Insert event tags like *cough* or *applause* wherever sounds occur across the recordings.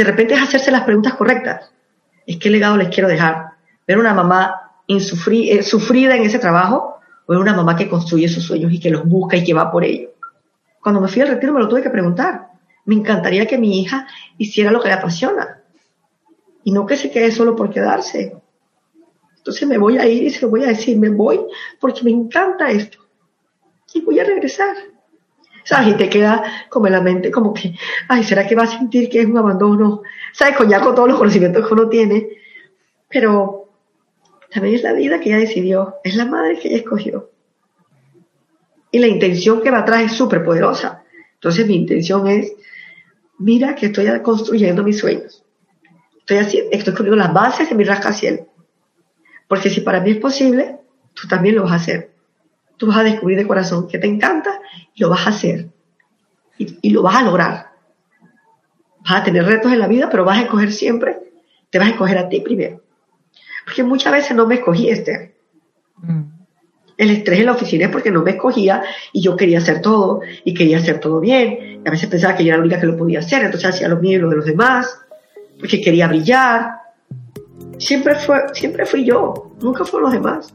de repente es hacerse las preguntas correctas. ¿Es qué legado les quiero dejar? ¿Ver una mamá eh, sufrida en ese trabajo o ver una mamá que construye sus sueños y que los busca y que va por ello? Cuando me fui al retiro me lo tuve que preguntar. Me encantaría que mi hija hiciera lo que le apasiona y no que se quede solo por quedarse. Entonces me voy a ir y se lo voy a decir, me voy porque me encanta esto y voy a regresar. ¿Sabes? Y te queda como en la mente, como que, ay, ¿será que va a sentir que es un abandono? ¿Sabes? Con ya con todos los conocimientos que uno tiene. Pero también es la vida que ella decidió, es la madre que ella escogió. Y la intención que va atrás es súper poderosa. Entonces mi intención es, mira que estoy construyendo mis sueños. Estoy, haciendo, estoy construyendo las bases de mi rascacielos. Porque si para mí es posible, tú también lo vas a hacer. Tú vas a descubrir de corazón que te encanta y lo vas a hacer. Y, lo vas a lograr. Vas a tener retos en la vida, pero vas a escoger siempre, te vas a escoger a ti primero. Porque muchas veces no me escogí, Esther. Mm. El estrés en la oficina es porque no me escogía y yo quería hacer todo y quería hacer todo bien. Y a veces pensaba que yo era la única que lo podía hacer, entonces hacía lo mío y lo de los demás, porque quería brillar. Siempre, fue, siempre fui yo, nunca fueron los demás.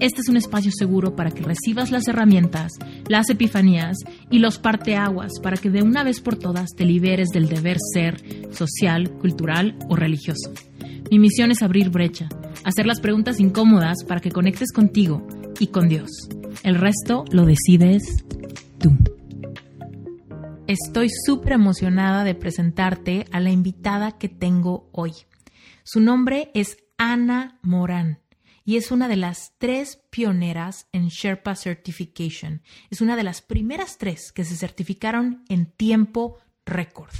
Este es un espacio seguro para que recibas las herramientas, las epifanías y los parteaguas para que de una vez por todas te liberes del deber ser social, cultural o religioso. Mi misión es abrir brecha, hacer las preguntas incómodas para que conectes contigo y con Dios. El resto lo decides tú. Estoy súper emocionada de presentarte a la invitada que tengo hoy. Su nombre es Ana Morán y es una de las tres pioneras en Sherpa Certification. Es una de las primeras tres que se certificaron en tiempo récord.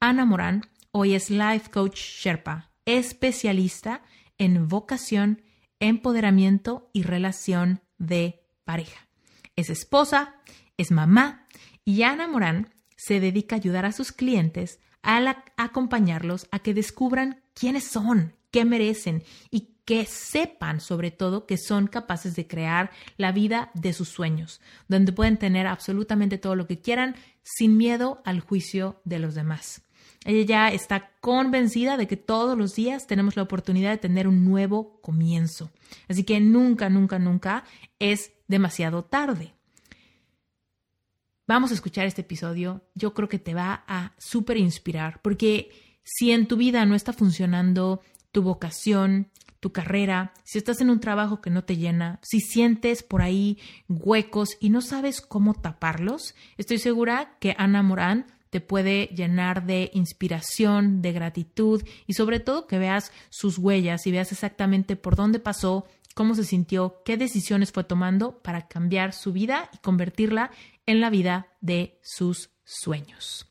Ana Morán hoy es Life Coach Sherpa, especialista en vocación, empoderamiento y relación de pareja. Es esposa, es mamá y Ana Morán se dedica a ayudar a sus clientes a acompañarlos a que descubran quiénes son, qué merecen y que sepan sobre todo que son capaces de crear la vida de sus sueños, donde pueden tener absolutamente todo lo que quieran sin miedo al juicio de los demás. Ella ya está convencida de que todos los días tenemos la oportunidad de tener un nuevo comienzo. Así que nunca, nunca, nunca es demasiado tarde. Vamos a escuchar este episodio. Yo creo que te va a súper inspirar, porque si en tu vida no está funcionando tu vocación, tu carrera, si estás en un trabajo que no te llena, si sientes por ahí huecos y no sabes cómo taparlos, estoy segura que Ana Morán te puede llenar de inspiración, de gratitud y sobre todo que veas sus huellas y veas exactamente por dónde pasó, cómo se sintió, qué decisiones fue tomando para cambiar su vida y convertirla en la vida de sus sueños.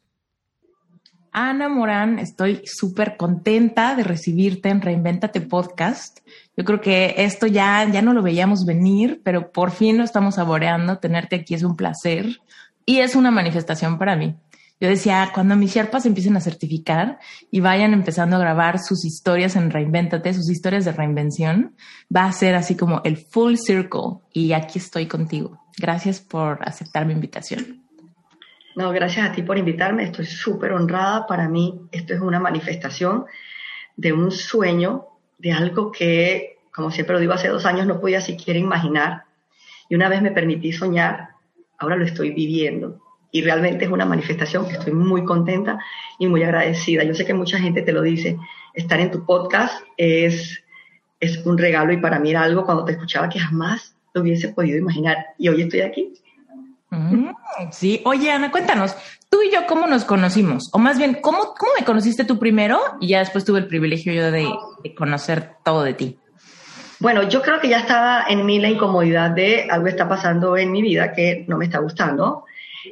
Ana Morán, estoy súper contenta de recibirte en Reinventate Podcast. Yo creo que esto ya, ya no lo veíamos venir, pero por fin lo estamos saboreando. Tenerte aquí es un placer y es una manifestación para mí. Yo decía, cuando mis Sherpas empiecen a certificar y vayan empezando a grabar sus historias en Reinventate, sus historias de reinvención, va a ser así como el full circle y aquí estoy contigo. Gracias por aceptar mi invitación. No, gracias a ti por invitarme. Estoy súper honrada. Para mí esto es una manifestación de un sueño, de algo que, como siempre lo digo, hace dos años no podía siquiera imaginar. Y una vez me permití soñar, ahora lo estoy viviendo y realmente es una manifestación que estoy muy contenta y muy agradecida. Yo sé que mucha gente te lo dice, estar en tu podcast es, es un regalo y para mí era algo cuando te escuchaba que jamás lo hubiese podido imaginar y hoy estoy aquí. Mm, sí, oye Ana, cuéntanos, tú y yo cómo nos conocimos, o más bien, ¿cómo, cómo me conociste tú primero y ya después tuve el privilegio yo de, conocer todo de ti? Bueno, yo creo que ya estaba en mí la incomodidad de algo está pasando en mi vida que no me está gustando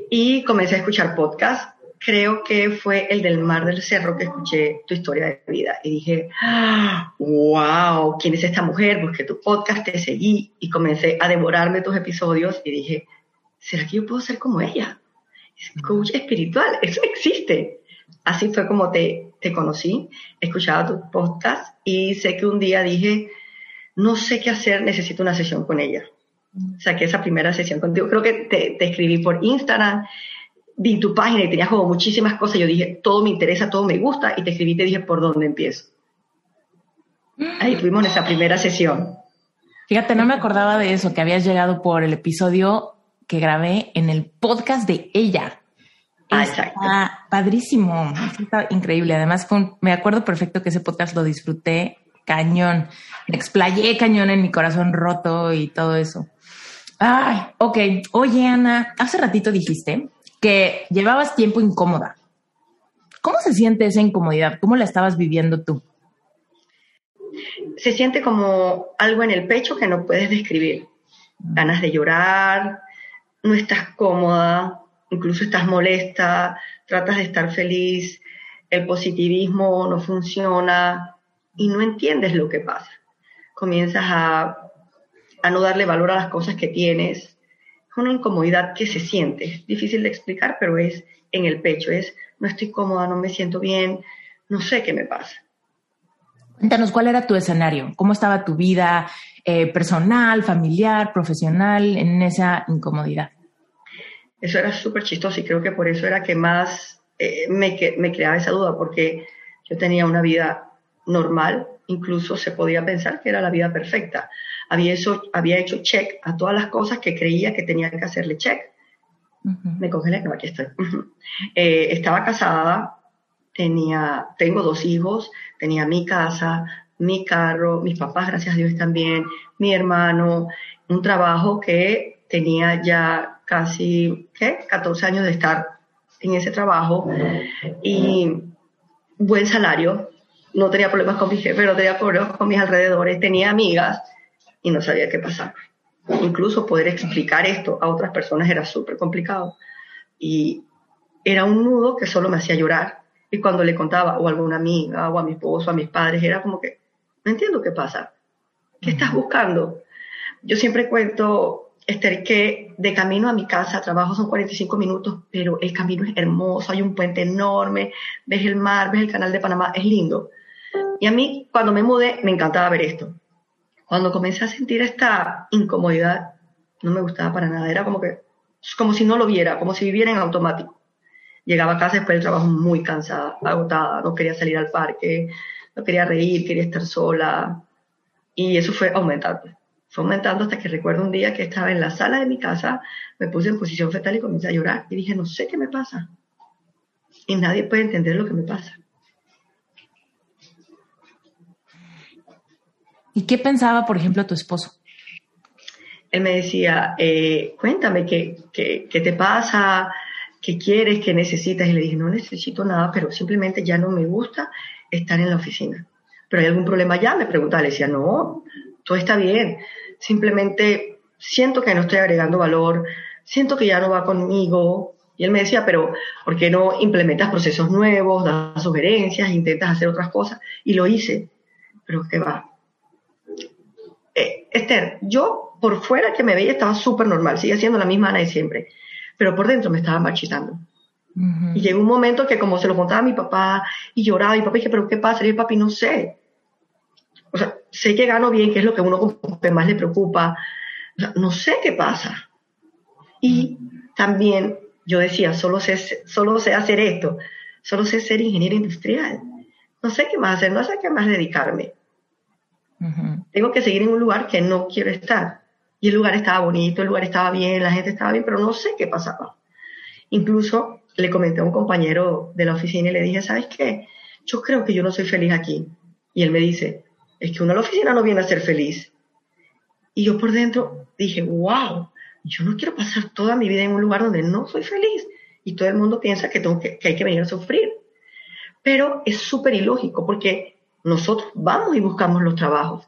y comencé a escuchar podcasts creo que fue el del Mar del Cerro que escuché tu historia de vida y dije, wow, ¿quién es esta mujer? Busqué tu podcast, te seguí y comencé a devorarme tus episodios y dije, ¿será que yo puedo ser como ella? coach espiritual, *laughs* eso existe. Así fue como te, te conocí, escuchaba tu podcast y sé que un día dije, no sé qué hacer, necesito una sesión con ella. Saqué esa primera sesión contigo. Creo que te, te escribí por Instagram vi tu página y tenías como muchísimas cosas. Yo dije, todo me interesa, todo me gusta, y te escribí y te dije, ¿por dónde empiezo? Ahí tuvimos esa primera sesión. Fíjate, no me acordaba de eso, que habías llegado por el episodio que grabé en el podcast de ella. Ah, exacto. padrísimo, está increíble. Además, me acuerdo perfecto que ese podcast lo disfruté cañón. Me explayé cañón en mi corazón roto y todo eso. Ay, ok. Oye, Ana, hace ratito dijiste que llevabas tiempo incómoda. ¿Cómo se siente esa incomodidad? ¿Cómo la estabas viviendo tú? Se siente como algo en el pecho que no puedes describir. Ganas de llorar, no estás cómoda, incluso estás molesta, tratas de estar feliz, el positivismo no funciona y no entiendes lo que pasa. Comienzas a, a no darle valor a las cosas que tienes, una incomodidad que se siente. difícil de explicar, pero es en el pecho. Es, no estoy cómoda, no me siento bien, no sé qué me pasa. Cuéntanos, ¿cuál era tu escenario? ¿Cómo estaba tu vida eh, personal, familiar, profesional en esa incomodidad? Eso era súper chistoso y creo que por eso era que más eh, me, me creaba esa duda, porque yo tenía una vida normal, incluso se podía pensar que era la vida perfecta había, hecho, había hecho check a todas las cosas que creía que tenía que hacerle check. Me congelé, no, aquí estoy. *laughs* Eh, estaba casada, tenía, tengo dos hijos, tenía mi casa, mi carro, mis papás, gracias a Dios también, mi hermano, un trabajo que tenía ya casi, ¿qué? 14 años de estar en ese trabajo y buen salario, no tenía problemas con mi jefe, no tenía problemas con mis alrededores, tenía amigas y no sabía qué pasar. Incluso poder explicar esto a otras personas era súper complicado. Y era un nudo que solo me hacía llorar. Y cuando le contaba o a alguna amiga o a mi esposo, a mis padres, era como que, no entiendo qué pasa. ¿Qué estás buscando? Yo siempre cuento, Esther, que de camino a mi casa, trabajo son 45 minutos, pero el camino es hermoso, hay un puente enorme, ves el mar, ves el canal de Panamá, es lindo. Y a mí, cuando me mudé, me encantaba ver esto. Cuando comencé a sentir esta incomodidad, no me gustaba para nada. Era como que, como si no lo viera, como si viviera en automático. Llegaba a casa después del trabajo muy cansada, agotada, no quería salir al parque, no quería reír, quería estar sola. Y eso fue aumentando. Fue aumentando hasta que recuerdo un día que estaba en la sala de mi casa, me puse en posición fetal y comencé a llorar. Y dije, no sé qué me pasa. Y nadie puede entender lo que me pasa. ¿Y qué pensaba, por ejemplo, tu esposo? Él me decía, eh, cuéntame ¿qué, qué, qué te pasa, qué quieres, qué necesitas. Y le dije, no necesito nada, pero simplemente ya no me gusta estar en la oficina. ¿Pero hay algún problema ya? Me preguntaba, le decía, no, todo está bien. Simplemente siento que no estoy agregando valor, siento que ya no va conmigo. Y él me decía, pero ¿por qué no implementas procesos nuevos, das sugerencias, intentas hacer otras cosas? Y lo hice, pero ¿qué va? Esther, yo por fuera que me veía estaba súper normal, sigue siendo la misma Ana de siempre, pero por dentro me estaba marchitando. Y llegó un momento que como se lo contaba a mi papá y lloraba, y papá dije, pero ¿qué pasa? Y el papi, no sé. O sea, sé que gano bien, que es lo que a uno más le preocupa. no sé qué pasa. Y también yo decía, solo sé, solo sé hacer esto, solo sé ser ingeniero industrial. No sé qué más hacer, no sé a qué más dedicarme. Tengo que seguir en un lugar que no quiero estar. Y el lugar estaba bonito, el lugar estaba bien, la gente estaba bien, pero no sé qué pasaba. Incluso le comenté a un compañero de la oficina y le dije, ¿sabes qué? Yo creo que yo no soy feliz aquí. Y él me dice, es que uno a la oficina no viene a ser feliz. Y yo por dentro dije, wow, yo no quiero pasar toda mi vida en un lugar donde no soy feliz. Y todo el mundo piensa que, tengo que, que hay que venir a sufrir. Pero es súper ilógico porque nosotros vamos y buscamos los trabajos.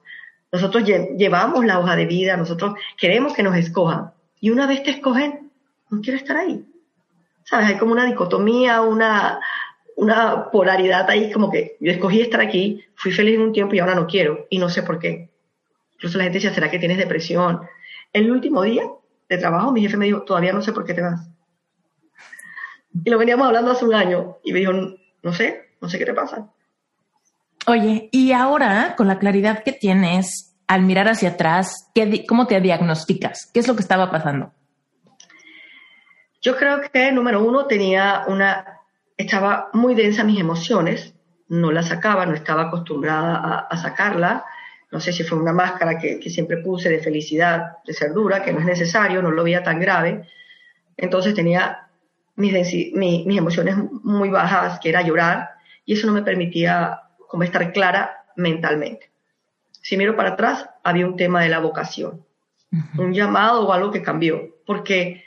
Nosotros llevamos la hoja de vida, nosotros queremos que nos escojan. Y una vez te escogen, no quiero estar ahí. ¿sabes? Hay como una dicotomía, una, una polaridad ahí, como que yo escogí estar aquí, fui feliz en un tiempo y ahora no quiero, y no sé por qué. Incluso la gente dice, ¿será que tienes depresión? El último día de trabajo, mi jefe me dijo, todavía no sé por qué te vas. Y lo veníamos hablando hace un año, y me dijo, no sé, no sé qué te pasa. Oye, y ahora, con la claridad que tienes, al mirar hacia atrás, ¿cómo te diagnosticas? ¿Qué es lo que estaba pasando? Yo creo que, número uno, tenía una, estaba muy densa mis emociones, no la sacaba, no estaba acostumbrada a, sacarla. No sé si fue una máscara que, siempre puse de felicidad, de ser dura, que no es necesario, no lo veía tan grave. Entonces tenía mis, mis emociones muy bajas, que era llorar, y eso no me permitía como estar clara mentalmente. Si miro para atrás, había un tema de la vocación, un llamado o algo que cambió, porque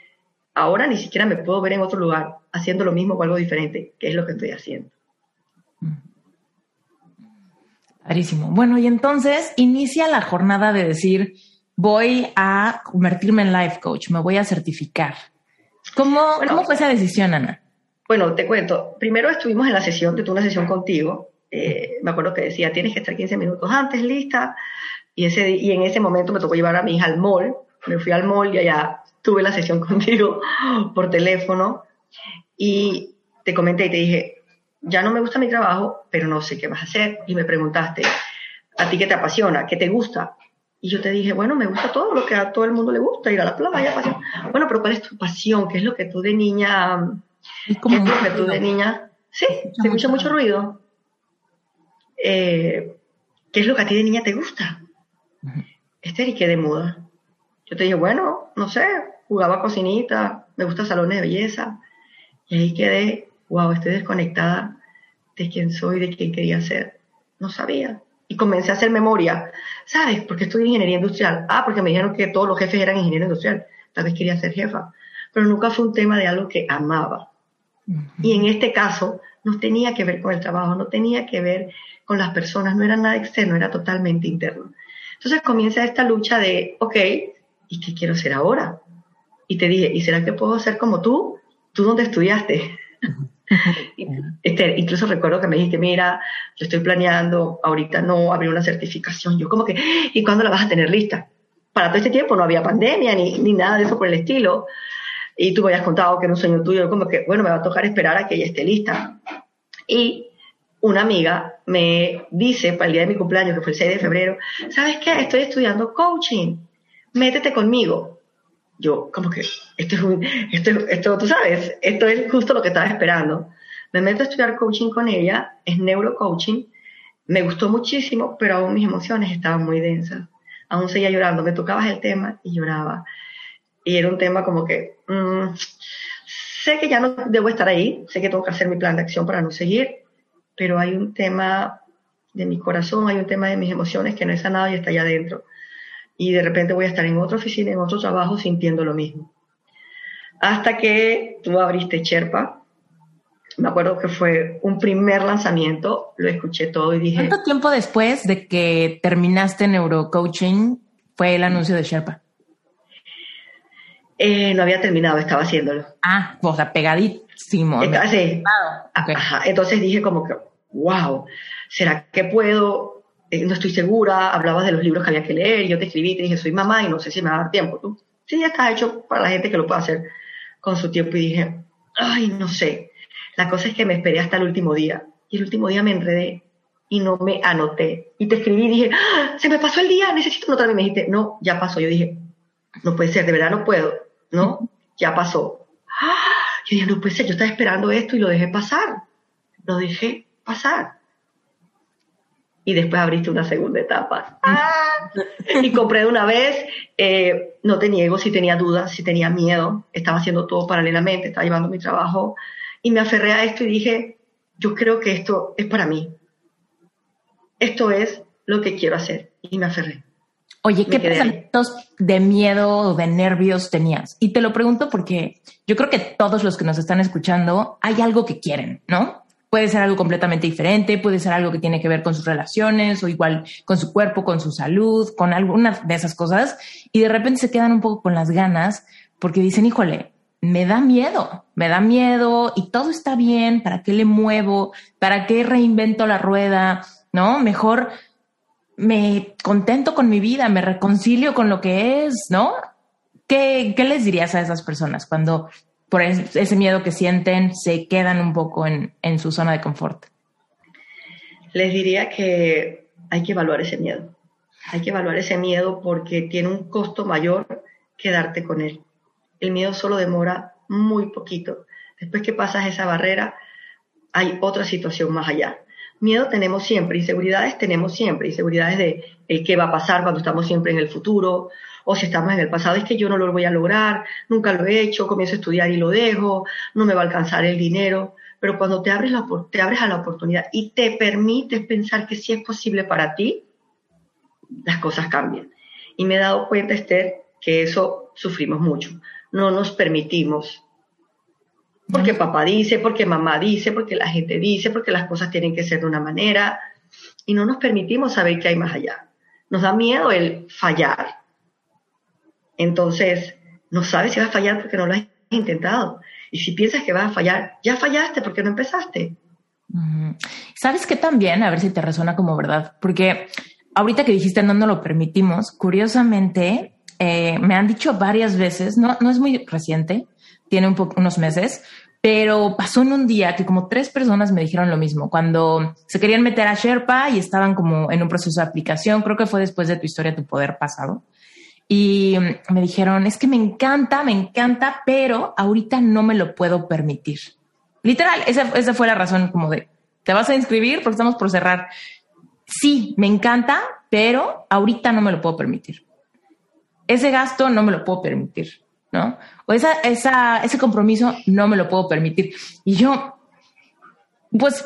ahora ni siquiera me puedo ver en otro lugar haciendo lo mismo o algo diferente, que es lo que estoy haciendo. Clarísimo. Bueno, y entonces inicia la jornada de decir, voy a convertirme en life coach, me voy a certificar. ¿Cómo, ¿cómo fue esa decisión, Ana? Bueno, te cuento. Primero estuvimos en la sesión, tuve una sesión contigo. Eh, me acuerdo que decía, tienes que estar 15 minutos antes lista. Y, ese, y en ese momento me tocó llevar a mi hija al mall. Me fui al mall y allá tuve la sesión *laughs* contigo por teléfono y te comenté y te dije, ya no me gusta mi trabajo, pero no sé qué vas a hacer. Y me preguntaste, ¿a ti qué te apasiona? ¿Qué te gusta? Y yo te dije, bueno, me gusta todo lo que a todo el mundo le gusta, ir a la playa, pasión. Bueno, pero ¿cuál es tu pasión? ¿Qué es lo que tú de niña, qué es lo que tú de niña, sí, se escucha mucho ruido. Eh, ¿Qué es lo que a ti de niña te gusta? Esther, ¿y qué de muda? Yo te dije, bueno, no sé, jugaba cocinita, me gusta salones de belleza. Y ahí quedé, wow, estoy desconectada de quién soy, de quién quería ser. No sabía. Y comencé a hacer memoria. ¿Sabes? Porque estudié ingeniería industrial. Ah, porque me dijeron que todos los jefes eran ingenieros industrial. Tal vez quería ser jefa. Pero nunca fue un tema de algo que amaba. Y en este caso, no tenía que ver con el trabajo, no tenía que ver con las personas, no era nada externo, era totalmente interno. Entonces comienza esta lucha de, ok, ¿y qué quiero ser ahora? Y te dije, ¿y será que puedo ser como tú? ¿Tú dónde estudiaste? *laughs* este, incluso recuerdo que me dijiste, mira, yo estoy planeando, ahorita no abrir una certificación. Yo como que, ¿y cuándo la vas a tener lista? Para todo este tiempo no había pandemia ni, ni nada de eso por el estilo. Y tú me habías contado que era un sueño tuyo, como que, bueno, me va a tocar esperar a que ella esté lista. Y una amiga me dice para el día de mi cumpleaños, que fue el 6 de febrero, ¿sabes qué? Estoy estudiando coaching, métete conmigo yo como que, esto es esto, esto, tú sabes, esto es justo lo que estaba esperando. Me meto a estudiar coaching con ella, es neurocoaching, me gustó muchísimo, pero aún mis emociones estaban muy densas. Aún seguía llorando, me tocabas el tema y lloraba. Y era un tema como que, mm, sé que ya no debo estar ahí, sé que tengo que hacer mi plan de acción para no seguir, pero hay un tema de mi corazón, hay un tema de mis emociones que no he sanado y está allá adentro y de repente voy a estar en otra oficina, en otro trabajo, sintiendo lo mismo. Hasta que tú abriste Cherpa, me acuerdo que fue un primer lanzamiento, lo escuché todo y dije... ¿Cuánto tiempo después de que terminaste neurocoaching fue el anuncio de Sherpa? Eh, no había terminado, estaba haciéndolo. Ah, o sea, pegadísimo. Sí. Entonces dije como que, wow, ¿será que puedo eh, no estoy segura, hablabas de los libros que había que leer, yo te escribí, te dije, soy mamá y no sé si me va a dar tiempo. Tú, sí, ya está hecho para la gente que lo pueda hacer con su tiempo. Y dije, ay, no sé. La cosa es que me esperé hasta el último día. Y el último día me enredé y no me anoté. Y te escribí y dije, ¡Ah! se me pasó el día, necesito anotarme. Y me dijiste, no, ya pasó. Yo dije, no puede ser, de verdad no puedo. No, ya pasó. ¡Ah! Yo dije, no puede ser, yo estaba esperando esto y lo dejé pasar. Lo dejé pasar y después abriste una segunda etapa. ¡Ah! Y compré de una vez, eh, no te niego si tenía dudas, si tenía miedo, estaba haciendo todo paralelamente, estaba llevando mi trabajo y me aferré a esto y dije, yo creo que esto es para mí. Esto es lo que quiero hacer y me aferré. Oye, ¿qué pensamientos de miedo o de nervios tenías? Y te lo pregunto porque yo creo que todos los que nos están escuchando hay algo que quieren, ¿no? Puede ser algo completamente diferente, puede ser algo que tiene que ver con sus relaciones o igual con su cuerpo, con su salud, con alguna de esas cosas. Y de repente se quedan un poco con las ganas porque dicen, híjole, me da miedo, me da miedo y todo está bien, ¿para qué le muevo? ¿Para qué reinvento la rueda? ¿No? Mejor me contento con mi vida, me reconcilio con lo que es, ¿no? ¿Qué, qué les dirías a esas personas cuando por ese miedo que sienten se quedan un poco en, en su zona de confort? Les diría que hay que evaluar ese miedo. Hay que evaluar ese miedo porque tiene un costo mayor quedarte con él el miedo solo demora muy poquito. Después que pasas esa barrera, hay otra situación más allá. Miedo tenemos siempre, inseguridades tenemos siempre, inseguridades de el qué va a pasar cuando estamos siempre en el futuro, o si estamos en el pasado, es que yo no lo voy a lograr, nunca lo he hecho, comienzo a estudiar y lo dejo, no me va a alcanzar el dinero. Pero cuando te abres, la, te abres a la oportunidad y te permites pensar que sí es posible para ti, las cosas cambian. Y me he dado cuenta, Esther, que eso sufrimos mucho no nos permitimos. Porque papá dice, porque mamá dice, porque la gente dice, porque las cosas tienen que ser de una manera. Y no nos permitimos saber qué hay más allá. Nos da miedo el fallar. Entonces, no sabes si vas a fallar porque no lo has intentado. Y si piensas que vas a fallar, ya fallaste porque no empezaste. ¿Sabes qué también? A ver si te resuena como verdad. Porque ahorita que dijiste no nos lo permitimos, curiosamente, eh, me han dicho varias veces, no, no es muy reciente, tiene un unos meses, pero pasó en un día que como tres personas me dijeron lo mismo, cuando se querían meter a Sherpa y estaban como en un proceso de aplicación, creo que fue después de tu historia, tu poder pasado. Y me dijeron, es que me encanta, me encanta, pero ahorita no me lo puedo permitir. Literal, esa, esa fue la razón como de, ¿te vas a inscribir? Porque estamos por cerrar. Sí, me encanta, pero ahorita no me lo puedo permitir ese gasto no me lo puedo permitir, ¿no? O esa, esa, ese compromiso no me lo puedo permitir. Y yo, pues,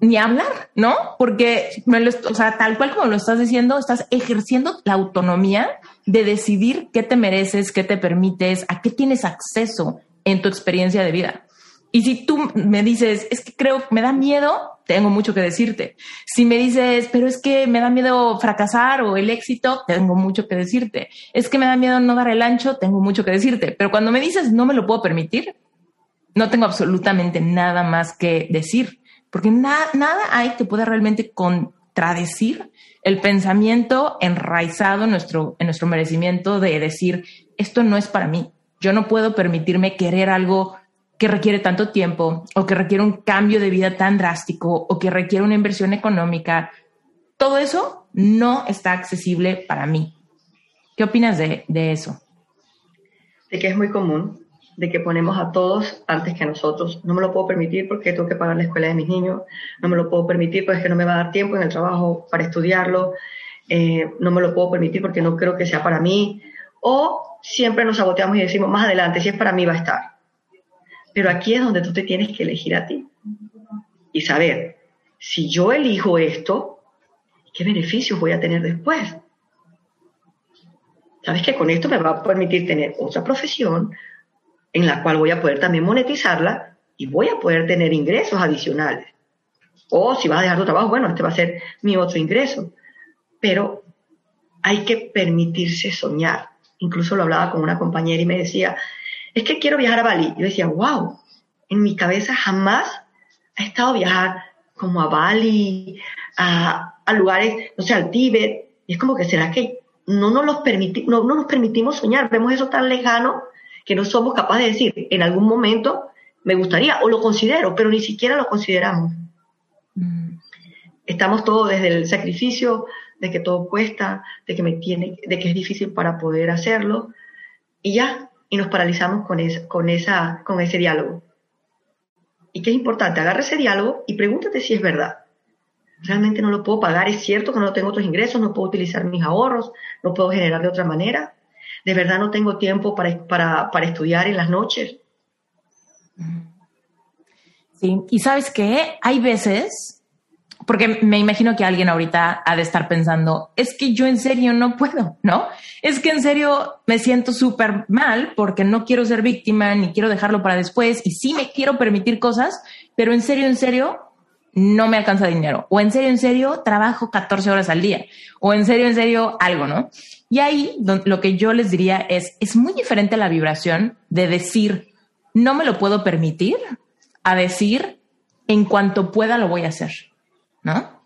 ni hablar, ¿no? Porque, me lo, o sea, tal cual como lo estás diciendo, estás ejerciendo la autonomía de decidir qué te mereces, qué te permites, a qué tienes acceso en tu experiencia de vida. Y si tú me dices, es que creo, me da miedo, tengo mucho que decirte. Si me dices, pero es que me da miedo fracasar o el éxito, tengo mucho que decirte. Es que me da miedo no dar el ancho, tengo mucho que decirte. Pero cuando me dices, no me lo puedo permitir, no tengo absolutamente nada más que decir, porque nada hay que pueda realmente contradecir el pensamiento enraizado en nuestro, en nuestro merecimiento de decir, esto no es para mí. Yo no puedo permitirme querer algo que requiere tanto tiempo o que requiere un cambio de vida tan drástico o que requiere una inversión económica, todo eso no está accesible para mí. ¿Qué opinas de, eso? De que es muy común, de que ponemos a todos antes que a nosotros. No me lo puedo permitir porque tengo que pagar la escuela de mis niños, no me lo puedo permitir porque no me va a dar tiempo en el trabajo para estudiarlo, eh, no me lo puedo permitir porque no creo que sea para mí. O siempre nos saboteamos y decimos, más adelante, si es para mí va a estar. Pero aquí es donde tú te tienes que elegir a ti y saber, si yo elijo esto, ¿qué beneficios voy a tener después? Sabes que con esto me va a permitir tener otra profesión en la cual voy a poder también monetizarla y voy a poder tener ingresos adicionales. O si vas a dejar tu trabajo, bueno, este va a ser mi otro ingreso. Pero hay que permitirse soñar. Incluso lo hablaba con una compañera y me decía, es que quiero viajar a Bali. Yo decía, wow, en mi cabeza jamás ha estado viajar como a Bali, a, lugares, no sé, al Tíbet. Y es como que será que no nos, los no, no nos permitimos soñar, vemos eso tan lejano que no somos capaces de decir, en algún momento me gustaría o lo considero, pero ni siquiera lo consideramos. Mm. Estamos todos desde el sacrificio, de que todo cuesta, de que me tiene, de que es difícil para poder hacerlo, y ya, y nos paralizamos con, con, esa, con ese diálogo. Y qué es importante, agarra ese diálogo y pregúntate si es verdad. Realmente no lo puedo pagar, es cierto que no tengo otros ingresos, no puedo utilizar mis ahorros, no puedo generar de otra manera. De verdad no tengo tiempo para, para, para estudiar en las noches. Sí, y sabes qué, hay veces porque me imagino que alguien ahorita ha de estar pensando, es que yo en serio no puedo, ¿no? Es que en serio me siento súper mal porque no quiero ser víctima ni quiero dejarlo para después y sí me quiero permitir cosas, pero en serio, en serio, no me alcanza dinero. O en serio, en serio, trabajo 14 horas al día. O en serio, en serio, algo, ¿no? Y ahí lo que yo les diría es, es muy diferente la vibración de decir, no me lo puedo permitir a decir en cuanto pueda lo voy a hacer, ¿no?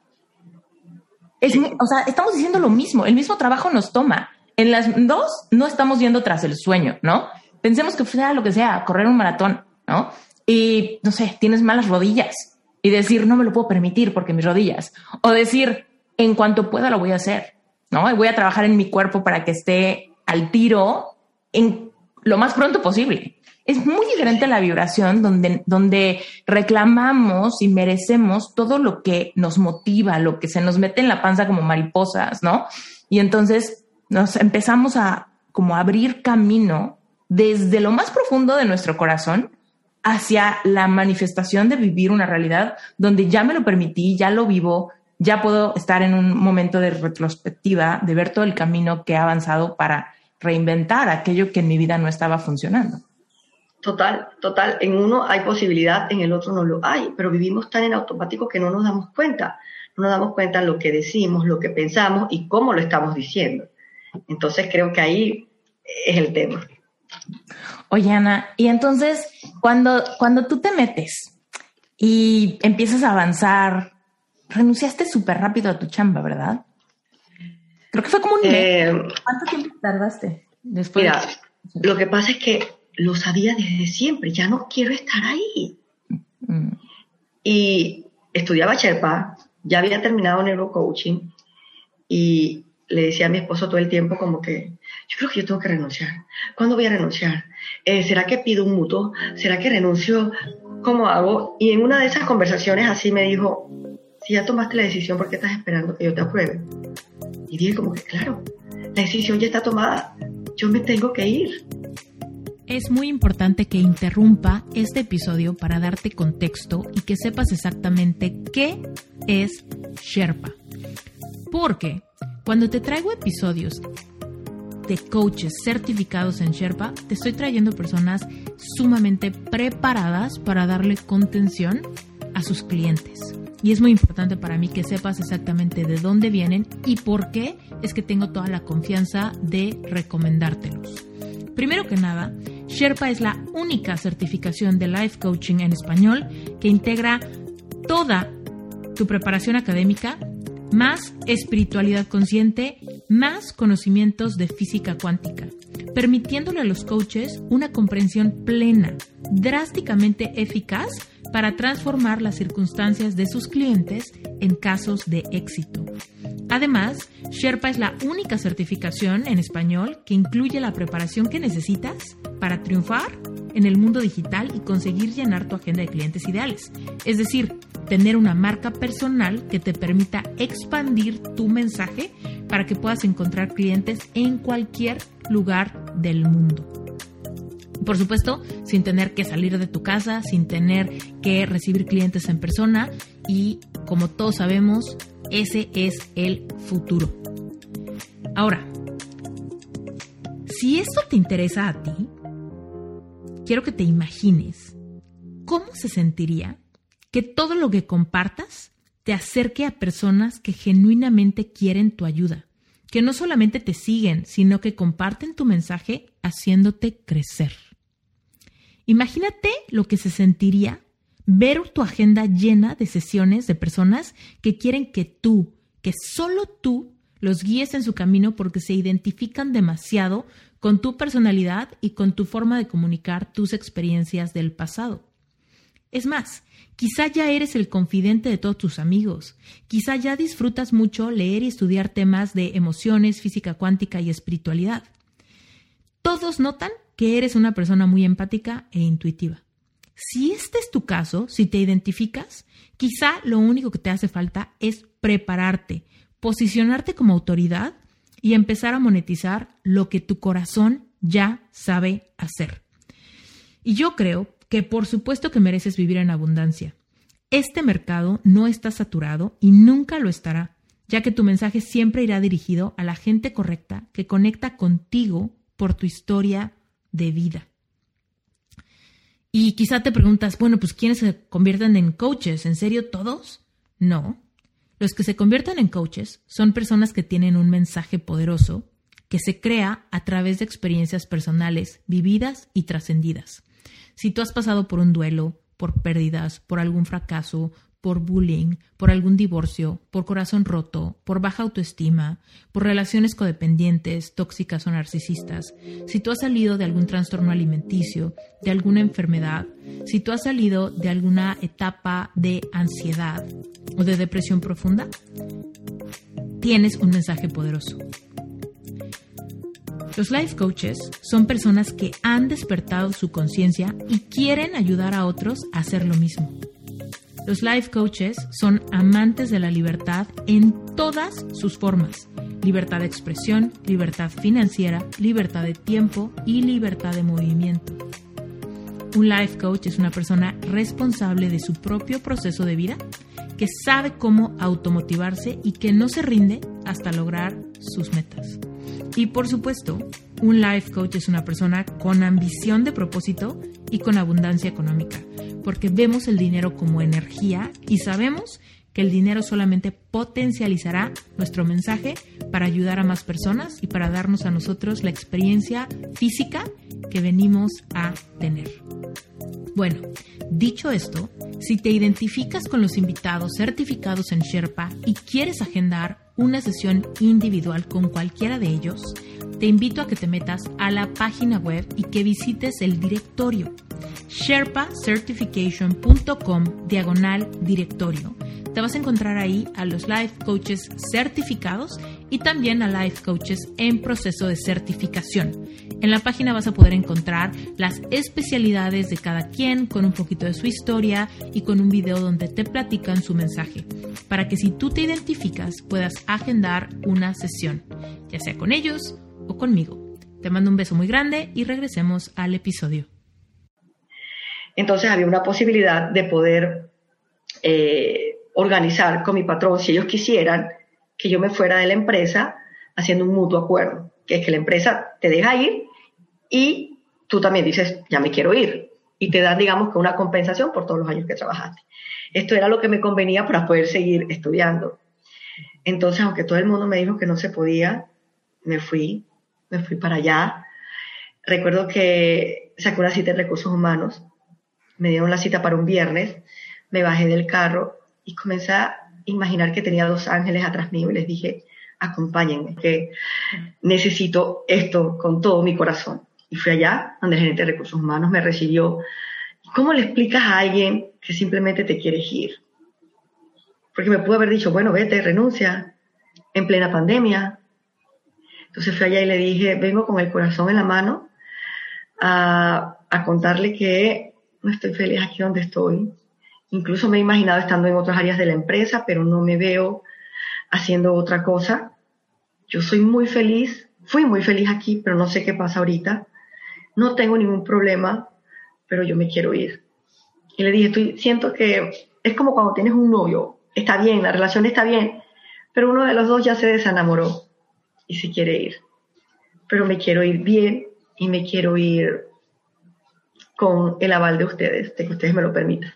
Es, o sea, estamos diciendo lo mismo, el mismo trabajo nos toma. En las dos no estamos yendo tras el sueño, ¿no? Pensemos que sea lo que sea, correr un maratón, ¿no? Y no sé, tienes malas rodillas y decir no me lo puedo permitir porque mis rodillas. O decir en cuanto pueda lo voy a hacer, ¿no? Y voy a trabajar en mi cuerpo para que esté al tiro en lo más pronto posible. Es muy diferente la vibración donde, donde reclamamos y merecemos todo lo que nos motiva, lo que se nos mete en la panza como mariposas, ¿no? Y entonces nos empezamos a como abrir camino desde lo más profundo de nuestro corazón hacia la manifestación de vivir una realidad donde ya me lo permití, ya lo vivo, ya puedo estar en un momento de retrospectiva, de ver todo el camino que he avanzado para reinventar aquello que en mi vida no estaba funcionando. Total, total. En uno hay posibilidad, en el otro no lo hay, pero vivimos tan en automático que no nos damos cuenta. No nos damos cuenta de lo que decimos, lo que pensamos y cómo lo estamos diciendo. Entonces creo que ahí es el tema. Oye, Ana, y entonces cuando, cuando tú te metes y empiezas a avanzar, renunciaste súper rápido a tu chamba, ¿verdad? Creo que fue como un Eh, ¿Cuánto tiempo tardaste después? Mira, lo que pasa es que lo sabía desde siempre, ya no quiero estar ahí. Mm, Y estudiaba Sherpa, ya había terminado neurocoaching y le decía a mi esposo todo el tiempo como que yo creo que yo tengo que renunciar. ¿Cuándo voy a renunciar? Eh, ¿Será que pido un mutuo? ¿Será que renuncio? ¿Cómo hago? Y en una de esas conversaciones así me dijo, si ya tomaste la decisión, ¿por qué estás esperando que yo te apruebe? Y dije como que claro, la decisión ya está tomada, yo me tengo que ir. Es muy importante que interrumpa este episodio para darte contexto y que sepas exactamente qué es Sherpa. Porque cuando te traigo episodios de coaches certificados en Sherpa, te estoy trayendo personas sumamente preparadas para darle contención a sus clientes. Y es muy importante para mí que sepas exactamente de dónde vienen y por qué es que tengo toda la confianza de recomendártelos. Primero que nada, Sherpa es la única certificación de life coaching en español que integra toda tu preparación académica, más espiritualidad consciente, más conocimientos de física cuántica, permitiéndole a los coaches una comprensión plena, drásticamente eficaz para transformar las circunstancias de sus clientes en casos de éxito. Además, Sherpa es la única certificación en español que incluye la preparación que necesitas para triunfar en el mundo digital y conseguir llenar tu agenda de clientes ideales. Es decir, tener una marca personal que te permita expandir tu mensaje para que puedas encontrar clientes en cualquier lugar del mundo. Por supuesto, sin tener que salir de tu casa, sin tener que recibir clientes en persona y, como todos sabemos, ese es el futuro. Ahora, si esto te interesa a ti, quiero que te imagines cómo se sentiría que todo lo que compartas te acerque a personas que genuinamente quieren tu ayuda, que no solamente te siguen, sino que comparten tu mensaje haciéndote crecer. Imagínate lo que se sentiría ver tu agenda llena de sesiones de personas que quieren que tú, que solo tú, los guíes en su camino porque se identifican demasiado con tu personalidad y con tu forma de comunicar tus experiencias del pasado. Es más, quizá ya eres el confidente de todos tus amigos, quizá ya disfrutas mucho leer y estudiar temas de emociones, física cuántica y espiritualidad. Todos notan que eres una persona muy empática e intuitiva. Si este es tu caso, si te identificas, quizá lo único que te hace falta es prepararte, posicionarte como autoridad y empezar a monetizar lo que tu corazón ya sabe hacer. Y yo creo que por supuesto que mereces vivir en abundancia. Este mercado no está saturado y nunca lo estará, ya que tu mensaje siempre irá dirigido a la gente correcta que conecta contigo por tu historia de vida. Y quizá te preguntas, bueno, pues ¿quiénes se convierten en coaches? ¿En serio todos? No. Los que se convierten en coaches son personas que tienen un mensaje poderoso que se crea a través de experiencias personales vividas y trascendidas. Si tú has pasado por un duelo, por pérdidas, por algún fracaso, por bullying, por algún divorcio, por corazón roto, por baja autoestima, por relaciones codependientes, tóxicas o narcisistas, si tú has salido de algún trastorno alimenticio, de alguna enfermedad, si tú has salido de alguna etapa de ansiedad o de depresión profunda, tienes un mensaje poderoso. Los life coaches son personas que han despertado su conciencia y quieren ayudar a otros a hacer lo mismo. Los life coaches son amantes de la libertad en todas sus formas. Libertad de expresión, libertad financiera, libertad de tiempo y libertad de movimiento. Un life coach es una persona responsable de su propio proceso de vida, que sabe cómo automotivarse y que no se rinde hasta lograr sus metas. Y por supuesto, un life coach es una persona con ambición de propósito y con abundancia económica porque vemos el dinero como energía y sabemos que el dinero solamente potencializará nuestro mensaje para ayudar a más personas y para darnos a nosotros la experiencia física que venimos a tener. Bueno, dicho esto, si te identificas con los invitados certificados en Sherpa y quieres agendar una sesión individual con cualquiera de ellos, te invito a que te metas a la página web y que visites el directorio sherpacertification.com diagonal directorio. Te vas a encontrar ahí a los life coaches certificados y también a life coaches en proceso de certificación. En la página vas a poder encontrar las especialidades de cada quien con un poquito de su historia y con un video donde te platican su mensaje, para que si tú te identificas puedas agendar una sesión, ya sea con ellos o conmigo. Te mando un beso muy grande y regresemos al episodio. Entonces había una posibilidad de poder eh, organizar con mi patrón, si ellos quisieran, que yo me fuera de la empresa haciendo un mutuo acuerdo, que es que la empresa te deja ir y tú también dices, ya me quiero ir, y te dan, digamos, que una compensación por todos los años que trabajaste. Esto era lo que me convenía para poder seguir estudiando. Entonces, aunque todo el mundo me dijo que no se podía, me fui, me fui para allá. Recuerdo que saqué una cita en recursos humanos me dieron la cita para un viernes, me bajé del carro y comencé a imaginar que tenía dos ángeles atrás mío y les dije, acompáñenme, que necesito esto con todo mi corazón. Y fui allá, donde el gerente de recursos humanos me recibió. ¿Cómo le explicas a alguien que simplemente te quieres ir? Porque me pudo haber dicho, bueno, vete, renuncia, en plena pandemia. Entonces fui allá y le dije, vengo con el corazón en la mano a, a contarle que no estoy feliz aquí donde estoy. Incluso me he imaginado estando en otras áreas de la empresa, pero no me veo haciendo otra cosa. Yo soy muy feliz, fui muy feliz aquí, pero no sé qué pasa ahorita. No tengo ningún problema, pero yo me quiero ir. Y le dije, estoy, siento que es como cuando tienes un novio, está bien, la relación está bien, pero uno de los dos ya se desenamoró y se quiere ir. Pero me quiero ir bien y me quiero ir con el aval de ustedes, de que ustedes me lo permitan.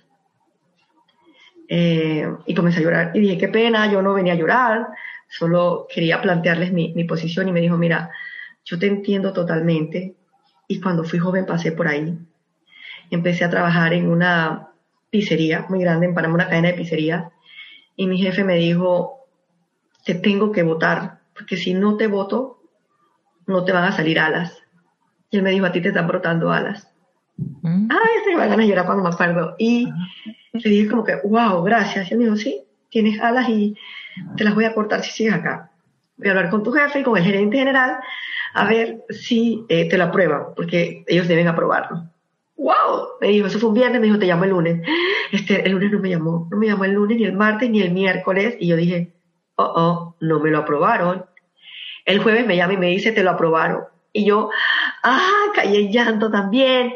Eh, y comencé a llorar. Y dije, qué pena, yo no venía a llorar, solo quería plantearles mi, posición y me dijo, mira, yo te entiendo totalmente. Y cuando fui joven pasé por ahí. Empecé a trabajar en una pizzería muy grande en Panamá, una cadena de pizzerías. Y mi jefe me dijo, te tengo que votar, porque si no te voto, no te van a salir alas. Y él me dijo, a ti te están brotando alas. Mm. Ay, se me van a llorar cuando me acuerdo. Y le dije como que, wow, gracias. Y él me dijo, sí, tienes alas y te las voy a cortar si sigues acá. Voy a hablar con tu jefe y con el gerente general a ver si eh, te lo aprueban, porque ellos deben aprobarlo. ¡Wow! Me dijo, eso fue un viernes, me dijo, te llamo el lunes. Este, el lunes no me llamó, no me llamó el lunes, ni el martes, ni el miércoles. Y yo dije, oh, oh, no me lo aprobaron. El jueves me llama y me dice, te lo aprobaron. Y yo, ah, caí en llanto también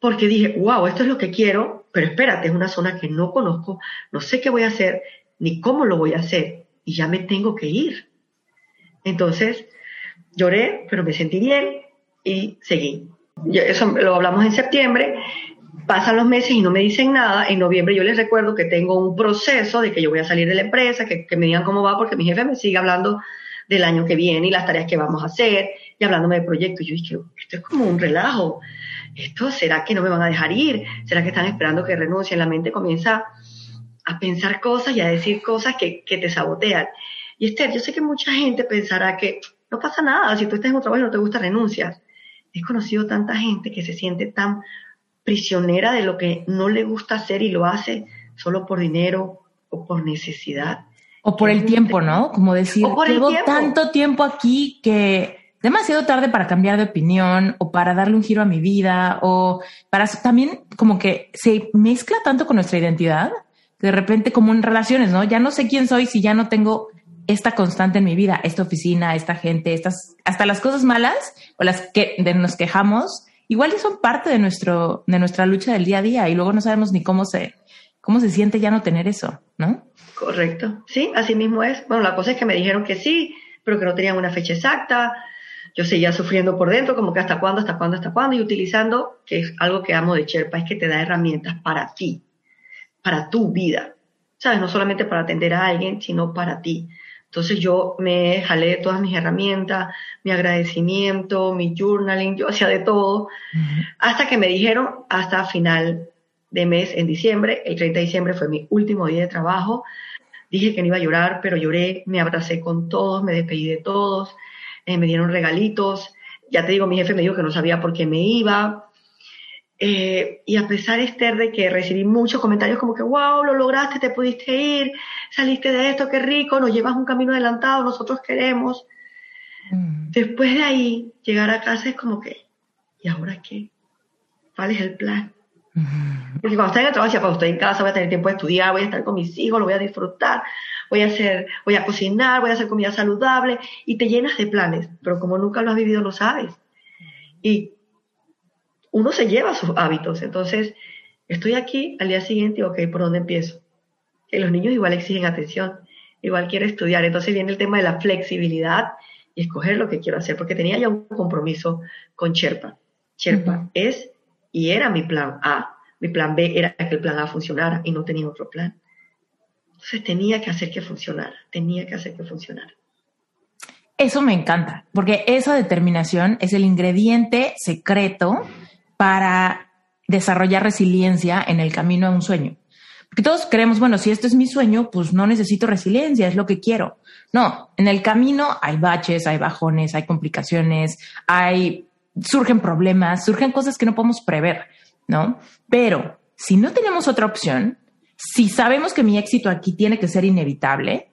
porque dije, wow, esto es lo que quiero, pero espérate, es una zona que no conozco, no sé qué voy a hacer, ni cómo lo voy a hacer, y ya me tengo que ir. Entonces, lloré, pero me sentí bien y seguí. eso lo hablamos en septiembre, pasan los meses y no me dicen nada. En noviembre yo les recuerdo que tengo un proceso de que yo voy a salir de la empresa, que, que me digan cómo va, porque mi jefe me sigue hablando del año que viene y las tareas que vamos a hacer y hablándome de proyectos. Yo dije, esto es como un relajo ¿esto será que no me van a dejar ir? ¿Será que están esperando que renuncie? La mente comienza a pensar cosas y a decir cosas que, que te sabotean. Y Esther, yo sé que mucha gente pensará que no pasa nada, si tú estás en un trabajo y no te gusta, renuncias. He conocido tanta gente que se siente tan prisionera de lo que no le gusta hacer y lo hace solo por dinero o por necesidad. O por el tiempo, ¿no? Como decir, llevo tanto tiempo aquí que demasiado tarde para cambiar de opinión o para darle un giro a mi vida o para también como que se mezcla tanto con nuestra identidad que de repente como en relaciones, ¿no? Ya no sé quién soy si ya no tengo esta constante en mi vida, esta oficina, esta gente, estas, hasta las cosas malas o las que nos quejamos, igual son parte de nuestro, de nuestra lucha del día a día y luego no sabemos ni cómo se, cómo se siente ya no tener eso, ¿no? Correcto. Sí, así mismo es. Bueno, la cosa es que me dijeron que sí, pero que no tenían una fecha exacta. Yo seguía sufriendo por dentro, como que hasta cuándo, hasta cuándo, hasta cuándo, y utilizando, que es algo que amo de Sherpa, es que te da herramientas para ti, para tu vida. ¿Sabes? No solamente para atender a alguien, sino para ti. Entonces yo me jalé todas mis herramientas, mi agradecimiento, mi journaling, yo hacía de todo, hasta que me dijeron hasta final de mes en diciembre, el 30 de diciembre fue mi último día de trabajo, dije que no iba a llorar, pero lloré, me abracé con todos, me despedí de todos, eh, me dieron regalitos, ya te digo, mi jefe me dijo que no sabía por qué me iba, eh, y a pesar, Esther, de que recibí muchos comentarios como que, wow, lo lograste, te pudiste ir, saliste de esto, qué rico, nos llevas un camino adelantado, nosotros queremos. Mm. Después de ahí, llegar a casa es como que, ¿y ahora qué? ¿Cuál es el plan? Mm. Porque cuando estás en el trabajo, cuando estoy en casa, voy a tener tiempo de estudiar, voy a estar con mis hijos, lo voy a disfrutar, voy a hacer, voy a cocinar, voy a hacer comida saludable, y te llenas de planes, pero como nunca lo has vivido, no sabes. Y uno se lleva sus hábitos. Entonces, estoy aquí al día siguiente, ok, ¿por dónde empiezo? Que los niños igual exigen atención, igual quiero estudiar. Entonces viene el tema de la flexibilidad y escoger lo que quiero hacer, porque tenía ya un compromiso con Sherpa. Sherpa es y era mi plan A. Mi plan B era que el plan A funcionara y no tenía otro plan. Entonces tenía que hacer que funcionara, tenía que hacer que funcionara. Eso me encanta, porque esa determinación es el ingrediente secreto para desarrollar resiliencia en el camino a un sueño. Porque todos creemos, bueno, si esto es mi sueño, pues no necesito resiliencia, es lo que quiero. No, en el camino hay baches, hay bajones, hay complicaciones, hay, surgen problemas, surgen cosas que no podemos prever, ¿no? Pero si no tenemos otra opción, si sabemos que mi éxito aquí tiene que ser inevitable,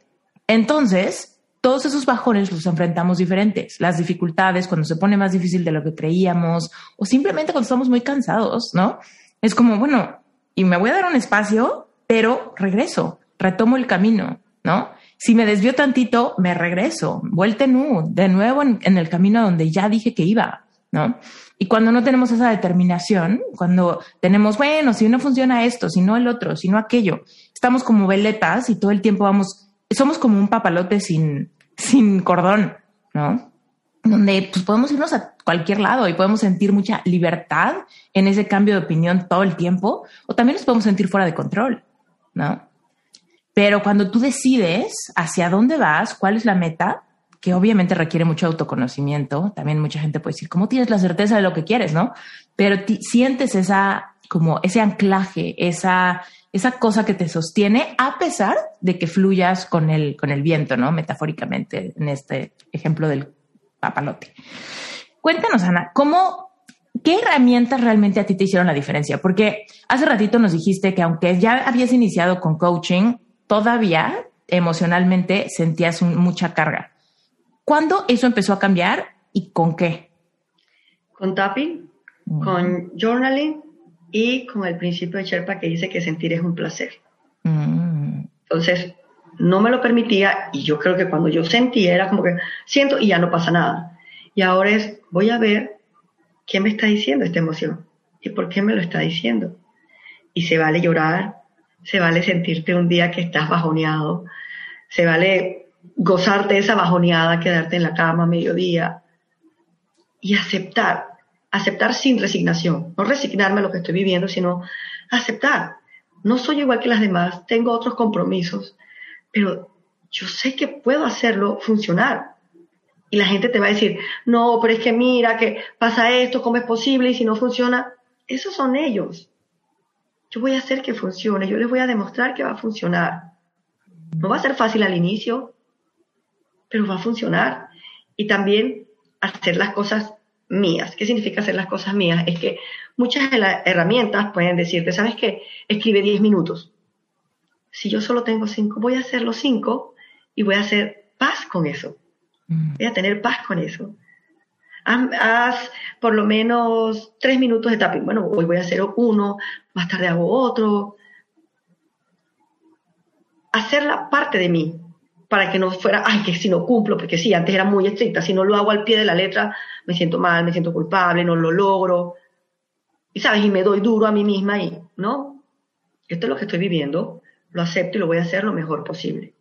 entonces todos esos bajones los enfrentamos diferentes. Las dificultades, cuando se pone más difícil de lo que creíamos, o simplemente cuando estamos muy cansados, ¿no? Es como, bueno, y me voy a dar un espacio, pero regreso, retomo el camino, ¿no? Si me desvío tantito, me regreso, vuelta en de nuevo en, en el camino donde ya dije que iba, ¿no? Y cuando no tenemos esa determinación, cuando tenemos, bueno, si no funciona esto, si no el otro, si no aquello, estamos como veletas y todo el tiempo vamos, somos como un papalote sin, sin cordón, ¿no? Donde pues, podemos irnos a cualquier lado y podemos sentir mucha libertad en ese cambio de opinión todo el tiempo, o también nos podemos sentir fuera de control, ¿no? Pero cuando tú decides hacia dónde vas, cuál es la meta, que obviamente requiere mucho autoconocimiento, también mucha gente puede decir, ¿cómo tienes la certeza de lo que quieres, no? Pero sientes esa, como ese anclaje, esa esa cosa que te sostiene a pesar de que fluyas con el, con el viento, ¿no? Metafóricamente, en este ejemplo del papalote. Cuéntanos, Ana, ¿cómo, qué herramientas realmente a ti te hicieron la diferencia? Porque hace ratito nos dijiste que aunque ya habías iniciado con coaching, todavía emocionalmente sentías mucha carga. ¿Cuándo eso empezó a cambiar y con qué? Con tapping, con journaling y con el principio de Sherpa que dice que sentir es un placer. Mm. Entonces, no me lo permitía y yo creo que cuando yo sentía era como que siento y ya no pasa nada. Y ahora es, voy a ver qué me está diciendo esta emoción y por qué me lo está diciendo. Y se vale llorar, se vale sentirte un día que estás bajoneado, se vale gozarte esa bajoneada, quedarte en la cama a mediodía y aceptar aceptar sin resignación, no resignarme a lo que estoy viviendo, sino aceptar. No soy igual que las demás, tengo otros compromisos, pero yo sé que puedo hacerlo funcionar. Y la gente te va a decir, no, pero es que mira, que pasa esto, ¿cómo es posible? Y si no funciona, esos son ellos. Yo voy a hacer que funcione, yo les voy a demostrar que va a funcionar. No va a ser fácil al inicio, pero va a funcionar. Y también hacer las cosas mías. ¿Qué significa hacer las cosas mías? Es que muchas de las herramientas pueden decirte, ¿sabes qué? Escribe 10 minutos. Si yo solo tengo 5, voy a hacer los 5 y voy a hacer paz con eso. Mm. Voy a tener paz con eso. Haz, por lo menos 3 minutos de tapping. Bueno, hoy voy a hacer uno, más tarde hago otro. Hacerla parte de mí, para que no fuera, ay, que si no cumplo, porque sí, antes era muy estricta, si no lo hago al pie de la letra, me siento mal, me siento culpable, no lo logro. Y sabes, y me doy duro a mí misma y, no, esto es lo que estoy viviendo, lo acepto y lo voy a hacer lo mejor posible.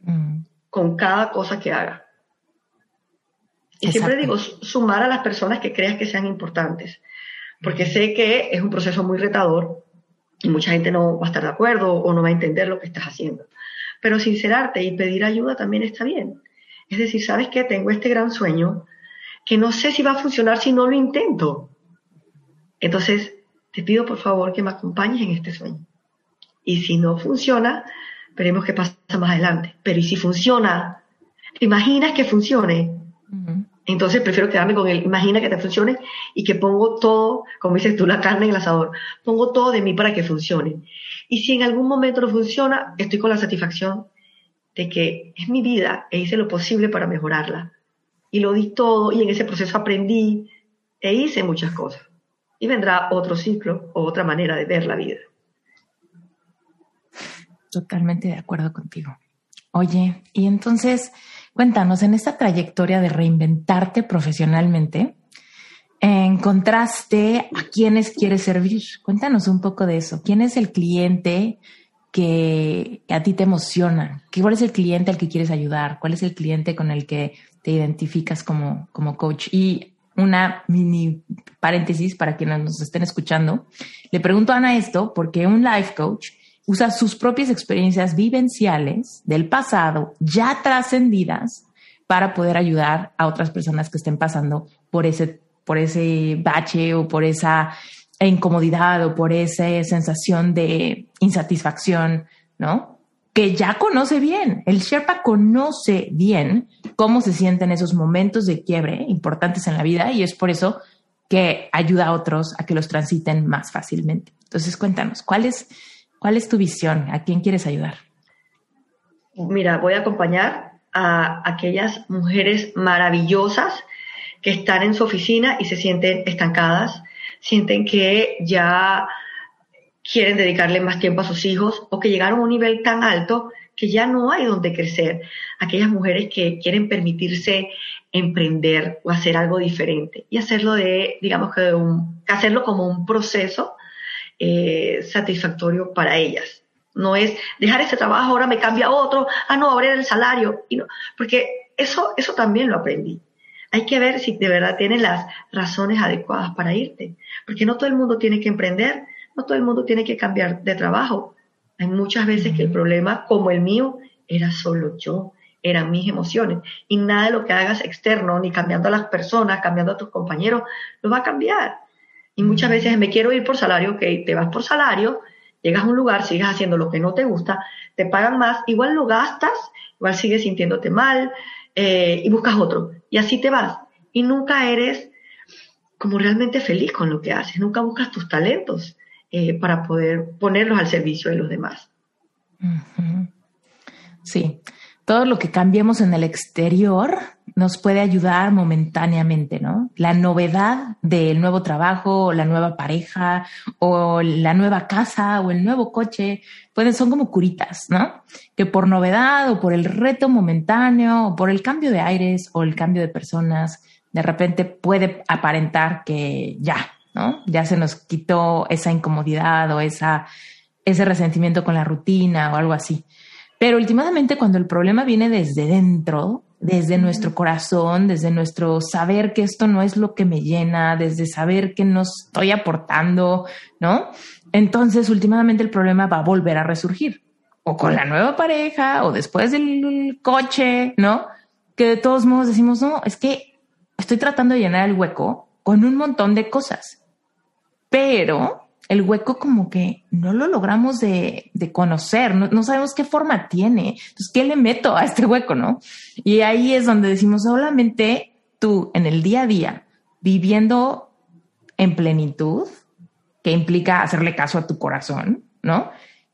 Mm. Con cada cosa que haga. Y siempre digo, sumar a las personas que creas que sean importantes, porque sé que es un proceso muy retador y mucha gente no va a estar de acuerdo o no va a entender lo que estás haciendo. Pero sincerarte y pedir ayuda también está bien. Es decir, ¿sabes qué? Tengo este gran sueño que no sé si va a funcionar si no lo intento. Entonces, te pido por favor que me acompañes en este sueño. Y si no funciona, veremos qué pasa más adelante. Pero ¿y si funciona? ¿Te imaginas que funcione? Entonces prefiero quedarme con él. Imagina que te funcione y que pongo todo, como dices tú, la carne en el asador. Pongo todo de mí para que funcione. Y si en algún momento no funciona, estoy con la satisfacción de que es mi vida e hice lo posible para mejorarla. Y lo di todo y en ese proceso aprendí e hice muchas cosas. Y vendrá otro ciclo o otra manera de ver la vida. Totalmente de acuerdo contigo. Oye, y entonces, Cuéntanos, en esta trayectoria de reinventarte profesionalmente, encontraste a quienes quieres servir. Cuéntanos un poco de eso. ¿Quién es el cliente que a ti te emociona? ¿Cuál es el cliente al que quieres ayudar? ¿Cuál es el cliente con el que te identificas como, como coach? Y una mini paréntesis para quienes nos estén escuchando. Le pregunto a Ana esto porque un life coach usa sus propias experiencias vivenciales del pasado ya trascendidas para poder ayudar a otras personas que estén pasando por ese, por ese bache o por esa incomodidad o por esa sensación de insatisfacción, ¿no? Que ya conoce bien. El Sherpa conoce bien cómo se sienten esos momentos de quiebre importantes en la vida y es por eso que ayuda a otros a que los transiten más fácilmente. Entonces, cuéntanos, ¿cuál es ¿Cuál es tu visión? ¿A quién quieres ayudar? Mira, voy a acompañar a aquellas mujeres maravillosas que están en su oficina y se sienten estancadas, sienten que ya quieren dedicarle más tiempo a sus hijos o que llegaron a un nivel tan alto que ya no hay donde crecer. Aquellas mujeres que quieren permitirse emprender o hacer algo diferente y hacerlo de, digamos que, un, hacerlo como un proceso eh, satisfactorio para ellas. No es dejar ese trabajo, ahora me cambia a otro, ah, no, ahora el salario. Y no, porque eso, eso también lo aprendí. Hay que ver si de verdad tienes las razones adecuadas para irte. Porque no todo el mundo tiene que emprender, no todo el mundo tiene que cambiar de trabajo. Hay muchas veces que el problema, como el mío, era solo yo, eran mis emociones. Y nada de lo que hagas externo, ni cambiando a las personas, cambiando a tus compañeros, lo va a cambiar. Y muchas veces me quiero ir por salario, ok, te vas por salario, llegas a un lugar, sigues haciendo lo que no te gusta, te pagan más, igual lo gastas, igual sigues sintiéndote mal eh, y buscas otro. Y así te vas. Y nunca eres como realmente feliz con lo que haces, nunca buscas tus talentos eh, para poder ponerlos al servicio de los demás. Sí, todo lo que cambiemos en el exterior nos puede ayudar momentáneamente, ¿no? La novedad del nuevo trabajo, o la nueva pareja, o la nueva casa, o el nuevo coche, pueden, son como curitas, ¿no? Que por novedad, o por el reto momentáneo, o por el cambio de aires, o el cambio de personas, de repente puede aparentar que ya, ¿no? Ya se nos quitó esa incomodidad o esa, ese resentimiento con la rutina o algo así. Pero últimamente cuando el problema viene desde dentro, desde nuestro corazón, desde nuestro saber que esto no es lo que me llena, desde saber que no estoy aportando, ¿no? Entonces, últimamente el problema va a volver a resurgir. O con la nueva pareja, o después del coche, ¿no? que de todos modos decimos, no, es que estoy tratando de llenar el hueco con un montón de cosas, pero el hueco como que no lo logramos de, conocer, no, sabemos qué forma tiene. Entonces, ¿qué le meto a este hueco, no? Y ahí es donde decimos, solamente tú en el día a día, viviendo en plenitud, que implica hacerle caso a tu corazón, ¿no?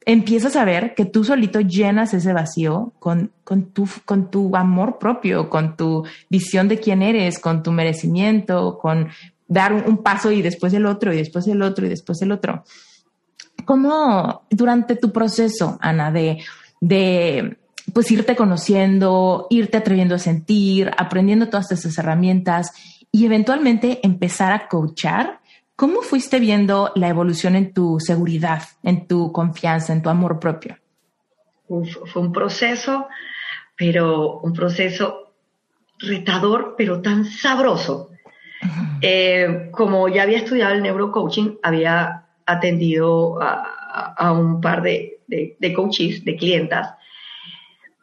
Empiezas a ver que tú solito llenas ese vacío con, con, tu, con tu amor propio, con tu visión de quién eres, con tu merecimiento, con dar un, paso y después el otro y después el otro y después el otro. ¿Cómo durante tu proceso, Ana, de, de pues irte conociendo, irte atreviendo a sentir, aprendiendo todas esas herramientas y eventualmente empezar a coachar, ¿cómo fuiste viendo la evolución en tu seguridad, en tu confianza, en tu amor propio? fue un proceso, pero un proceso retador, pero tan sabroso eh, como ya había estudiado el neurocoaching, había atendido a, un par de, de, coaches, de clientas,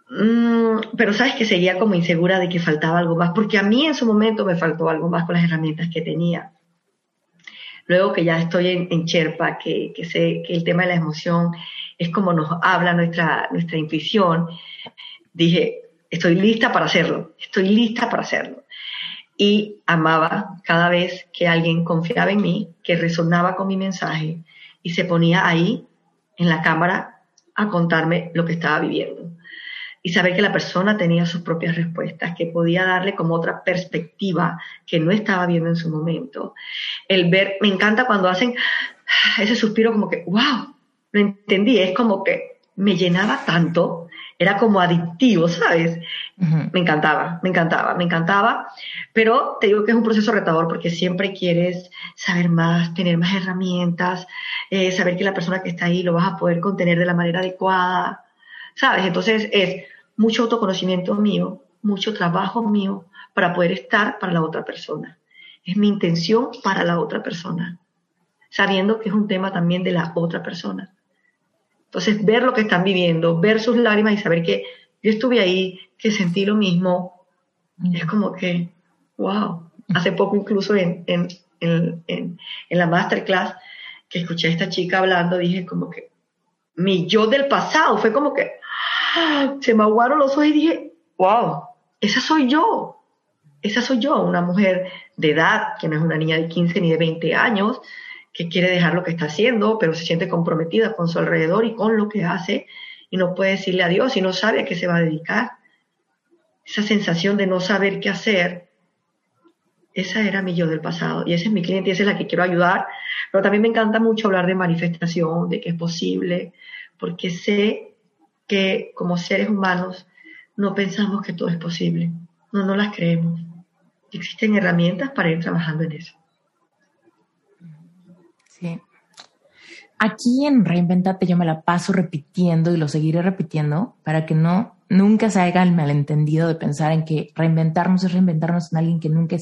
mm, pero sabes que seguía como insegura de que faltaba algo más, porque a mí en su momento me faltó algo más con las herramientas que tenía. Luego que ya estoy en, que, que, sé que el tema de la emoción es como nos habla nuestra, nuestra intuición, dije, estoy lista para hacerlo, estoy lista para hacerlo y amaba cada vez que alguien confiaba en mí, que resonaba con mi mensaje y se ponía ahí en la cámara a contarme lo que estaba viviendo. Y saber que la persona tenía sus propias respuestas, que podía darle como otra perspectiva que no estaba viendo en su momento. El ver, me encanta cuando hacen ese suspiro como que, wow, lo entendí, es como que me llenaba tanto era como adictivo, ¿sabes? Me encantaba, me encantaba, me encantaba, pero te digo que es un proceso retador porque siempre quieres saber más, tener más herramientas, eh, saber que la persona que está ahí lo vas a poder contener de la manera adecuada, ¿sabes? Entonces es mucho autoconocimiento mío, mucho trabajo mío para poder estar para la otra persona. Es mi intención para la otra persona, sabiendo que es un tema también de la otra persona. Entonces, ver lo que están viviendo, ver sus lágrimas y saber que yo estuve ahí, que sentí lo mismo, es como que, wow. Hace poco incluso en, en, en, en, la masterclass que escuché a esta chica hablando, dije como que mi yo del pasado fue como que ¡ah! se me aguaron los ojos y dije, wow, esa soy yo. Esa soy yo, una mujer de edad, que no es una niña de 15 ni de 20 años, que quiere dejar lo que está haciendo, pero se siente comprometida con su alrededor y con lo que hace y no puede decirle adiós y no sabe a qué se va a dedicar. Esa sensación de no saber qué hacer, esa era mi yo del pasado y esa es mi cliente y esa es la que quiero ayudar. Pero también me encanta mucho hablar de manifestación, de que es posible, porque sé que como seres humanos no pensamos que todo es posible, no, no las creemos. Existen herramientas para ir trabajando en eso. Aquí en Reinventate yo me la paso repitiendo y lo seguiré repitiendo para que no nunca se haga el malentendido de pensar en que reinventarnos es reinventarnos en alguien que nunca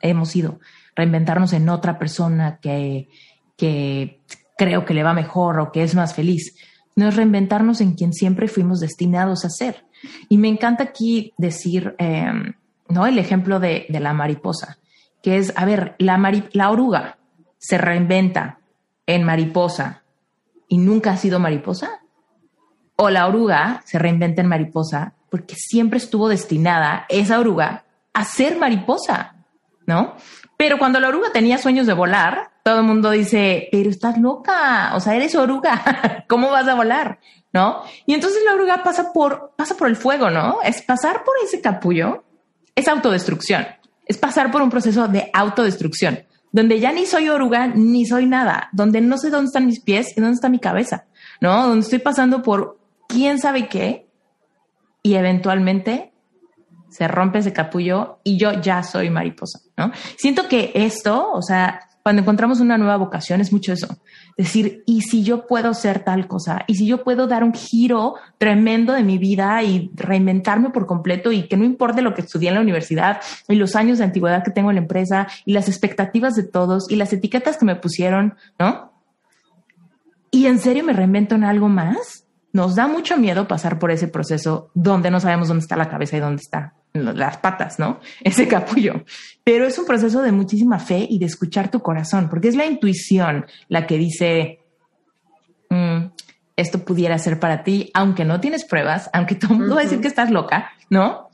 hemos sido, reinventarnos en otra persona que, que creo que le va mejor o que es más feliz. No es reinventarnos en quien siempre fuimos destinados a ser. Y me encanta aquí decir, em, ¿no? El ejemplo de, de, la mariposa, que es, a ver, la, la oruga se reinventa en mariposa y nunca ha sido mariposa? ¿O la oruga se reinventa en mariposa porque siempre estuvo destinada esa oruga a ser mariposa, ¿no? Pero cuando la oruga tenía sueños de volar, todo el mundo dice, pero estás loca, o sea, eres oruga, *laughs* ¿cómo vas a volar? ¿No? Y entonces la oruga pasa por, pasa por el fuego, ¿no? Es pasar por ese capullo, es autodestrucción, es pasar por un proceso de autodestrucción donde ya ni soy oruga ni soy nada, donde no sé dónde están mis pies y dónde está mi cabeza, ¿no? Donde estoy pasando por quién sabe qué y eventualmente se rompe ese capullo y yo ya soy mariposa, ¿no? Siento que esto, o sea, cuando encontramos una nueva vocación es mucho eso, decir, ¿y si yo puedo ser tal cosa? ¿Y si yo puedo dar un giro tremendo de mi vida y reinventarme por completo y que no importe lo que estudié en la universidad y los años de antigüedad que tengo en la empresa y las expectativas de todos y las etiquetas que me pusieron, ¿no? ¿Y en serio me reinvento en algo más? Nos da mucho miedo pasar por ese proceso donde no sabemos dónde está la cabeza y dónde está las patas, ¿no? *laughs* Ese capullo. Pero es un proceso de muchísima fe y de escuchar tu corazón, porque es la intuición la que dice, mm, esto pudiera ser para ti, aunque no tienes pruebas, aunque todo el mundo va a decir que estás loca, ¿no?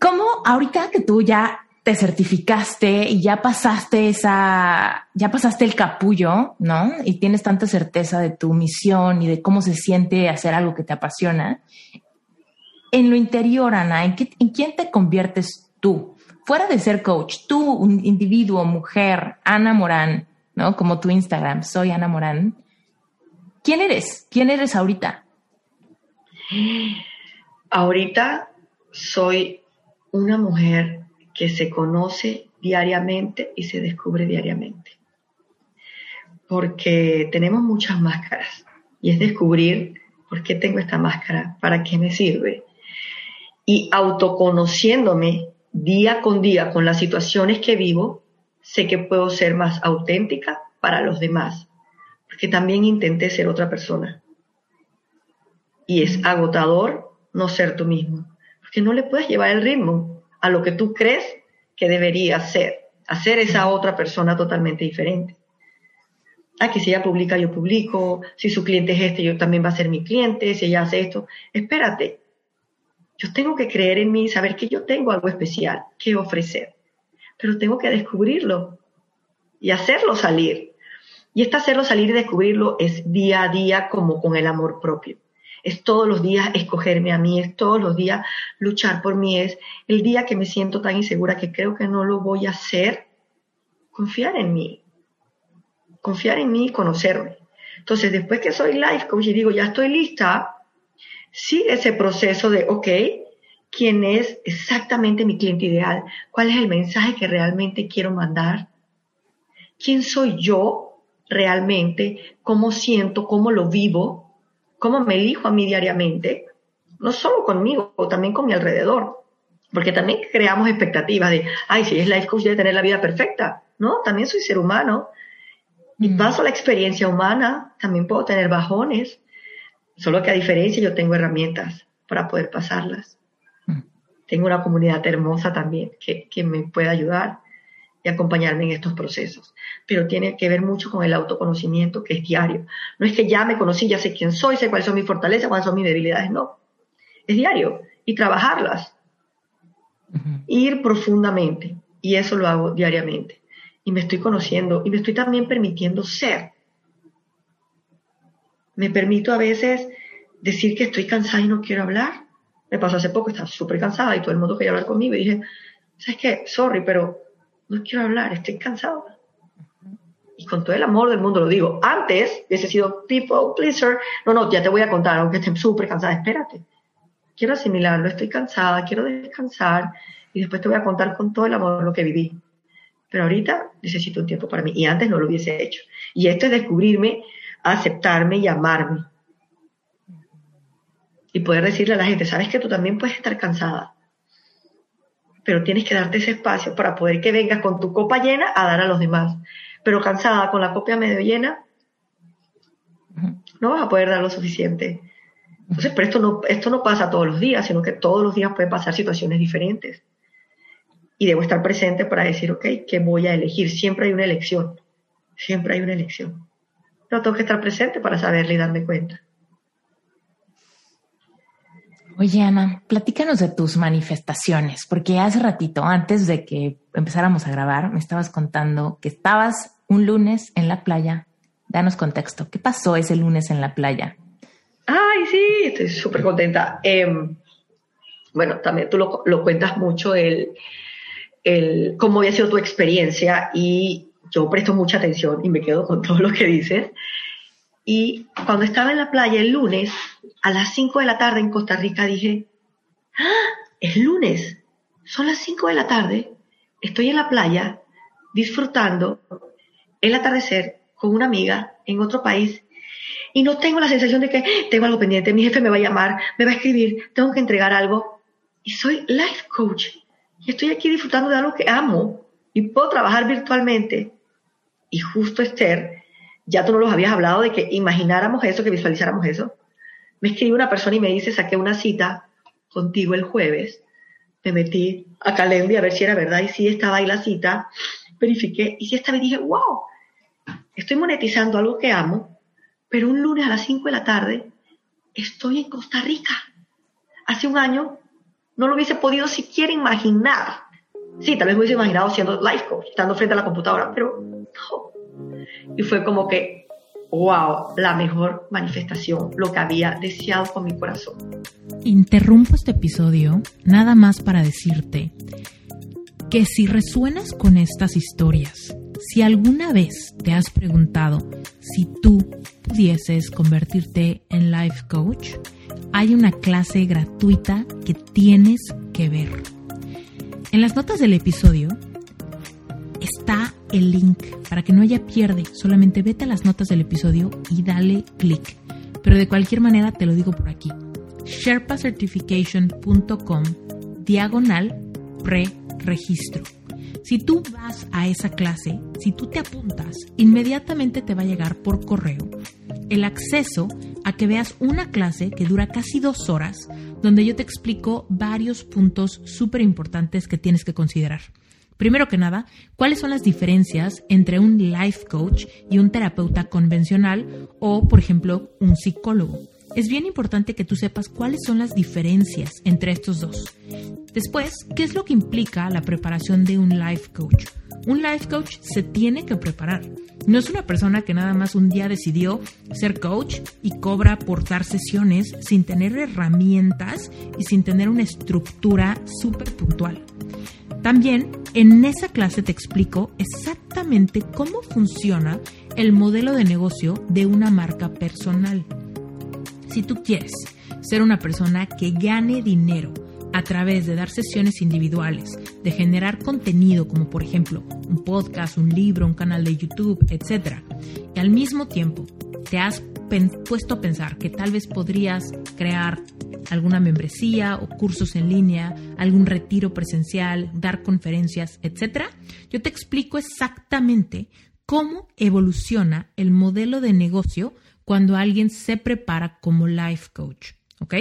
¿Cómo ahorita que tú ya te certificaste y ya pasaste esa, ya pasaste el capullo, ¿no? Y tienes tanta certeza de tu misión y de cómo se siente hacer algo que te apasiona. En lo interior, Ana, ¿en, quién te conviertes tú? Fuera de ser coach, tú, un individuo, mujer, Ana Morán, ¿no? Como tu Instagram, soy Ana Morán. ¿Quién eres? ¿Quién eres ahorita? Ahorita soy una mujer que se conoce diariamente y se descubre diariamente. Porque tenemos muchas máscaras y es descubrir por qué tengo esta máscara, para qué me sirve. Y autoconociéndome día con día con las situaciones que vivo, sé que puedo ser más auténtica para los demás, porque también intenté ser otra persona. Y es agotador no ser tú mismo, porque no le puedes llevar el ritmo a lo que tú crees que debería ser, hacer esa otra persona totalmente diferente. Ah, que si ella publica, yo publico, si su cliente es este, yo también va a ser mi cliente, si ella hace esto, espérate, yo tengo que creer en mí, saber que yo tengo algo especial que ofrecer, pero tengo que descubrirlo y hacerlo salir. Y este hacerlo salir y descubrirlo es día a día como con el amor propio es todos los días escogerme a mí, es todos los días luchar por mí, es el día que me siento tan insegura que creo que no lo voy a hacer, confiar en mí, confiar en mí y conocerme. Entonces, después que soy life coach y digo, ya estoy lista, sigue ese proceso de, ok, ¿quién es exactamente mi cliente ideal? ¿Cuál es el mensaje que realmente quiero mandar? ¿Quién soy yo realmente? ¿Cómo siento? ¿Cómo lo vivo? cómo me elijo a mí diariamente, no solo conmigo, también con mi alrededor. Porque también creamos expectativas de, ay, si es life coach debe tener la vida perfecta. No, también soy ser humano. Y mm. paso la experiencia humana, también puedo tener bajones. Solo que a diferencia yo tengo herramientas para poder pasarlas. Mm. Tengo una comunidad hermosa también que, que me puede ayudar y acompañarme en estos procesos. Pero tiene que ver mucho con el autoconocimiento que es diario. No es que ya me conocí, ya sé quién soy, sé cuáles son mis fortalezas, cuáles son mis debilidades, no. Es diario y trabajarlas. Ir profundamente. Y eso lo hago diariamente. Y me estoy conociendo y me estoy también permitiendo ser. Me permito a veces decir que estoy cansada y no quiero hablar. Me pasó hace poco, estaba súper cansada y todo el mundo quería hablar conmigo y dije, ¿sabes qué? Sorry, pero no quiero hablar, estoy cansado. Y con todo el amor del mundo lo digo. Antes hubiese sido people pleaser. No, no, ya te voy a contar, aunque esté súper cansada, espérate. Quiero asimilarlo, estoy cansada, quiero descansar y después te voy a contar con todo el amor lo que viví. Pero ahorita necesito un tiempo para mí y antes no lo hubiese hecho. Y esto es descubrirme, aceptarme y amarme. Y poder decirle a la gente, sabes que tú también puedes estar cansada pero tienes que darte ese espacio para poder que vengas con tu copa llena a dar a los demás. Pero cansada, con la copa medio llena, no vas a poder dar lo suficiente. Entonces, pero esto no, esto no pasa todos los días, sino que todos los días pueden pasar situaciones diferentes. Y debo estar presente para decir, ok, ¿qué voy a elegir? Siempre hay una elección. Siempre hay una elección. Pero tengo que estar presente para saberle y darme cuenta. Oye, Ana, platícanos de tus manifestaciones, porque hace ratito, antes de que empezáramos a grabar, me estabas contando que estabas un lunes en la playa. Danos contexto. ¿Qué pasó ese lunes en la playa? Ay, sí, estoy súper contenta. Em, bueno, también tú lo, lo cuentas mucho, el, el, cómo había sido tu experiencia y yo presto mucha atención y me quedo con todo lo que dices. Y cuando estaba en la playa el lunes, a las 5 de la tarde en Costa Rica, dije, ¡Ah! Es lunes, son las 5 de la tarde, estoy en la playa disfrutando el atardecer con una amiga en otro país y no tengo la sensación de que tengo algo pendiente, mi jefe me va a llamar, me va a escribir, tengo que entregar algo. Y soy life coach y estoy aquí disfrutando de algo que amo y puedo trabajar virtualmente. Y justo Esther ya tú no los habías hablado de que imagináramos eso, que visualizáramos eso. Me escribe una persona y me dice, saqué una cita contigo el jueves me metí a Calendly a ver si era verdad y si estaba ahí la cita, verifiqué y si estaba y dije, wow, estoy monetizando algo que amo, pero un lunes a las 5 de la tarde estoy en Costa Rica. Hace un año no lo hubiese podido siquiera imaginar. Sí, tal vez me hubiese imaginado siendo life coach, estando frente a la computadora, pero no. Y fue como que, wow, la mejor manifestación, lo que había deseado con mi corazón. Interrumpo este episodio nada más para decirte que si resuenas con estas historias, si alguna vez te has preguntado si tú pudieses convertirte en life coach, hay una clase gratuita que tienes que ver. En las notas del episodio está el link para que no haya pierde. Solamente vete a las notas del episodio y dale clic. Pero de cualquier manera te lo digo por aquí. sherpacertification.com diagonal pre-registro. Si tú vas a esa clase, si tú te apuntas, inmediatamente te va a llegar por correo el acceso a que veas una clase que dura casi dos horas, donde yo te explico varios puntos súper importantes que tienes que considerar. Primero que nada, ¿cuáles son las diferencias entre un life coach y un terapeuta convencional o, por ejemplo, un psicólogo? Es bien importante que tú sepas cuáles son las diferencias entre estos dos. Después, ¿qué es lo que implica la preparación de un life coach? Un life coach se tiene que preparar. No es una persona que nada más un día decidió ser coach y cobra por dar sesiones sin tener herramientas y sin tener una estructura súper puntual. También en esa clase te explico exactamente cómo funciona el modelo de negocio de una marca personal. Si tú quieres ser una persona que gane dinero a través de dar sesiones individuales, de generar contenido como por ejemplo un podcast, un libro, un canal de YouTube, etc. Y al mismo tiempo te has puesto a pensar que tal vez podrías crear alguna membresía o cursos en línea, algún retiro presencial, dar conferencias, etc. Yo te explico exactamente cómo evoluciona el modelo de negocio cuando alguien se prepara como life coach, ¿ok?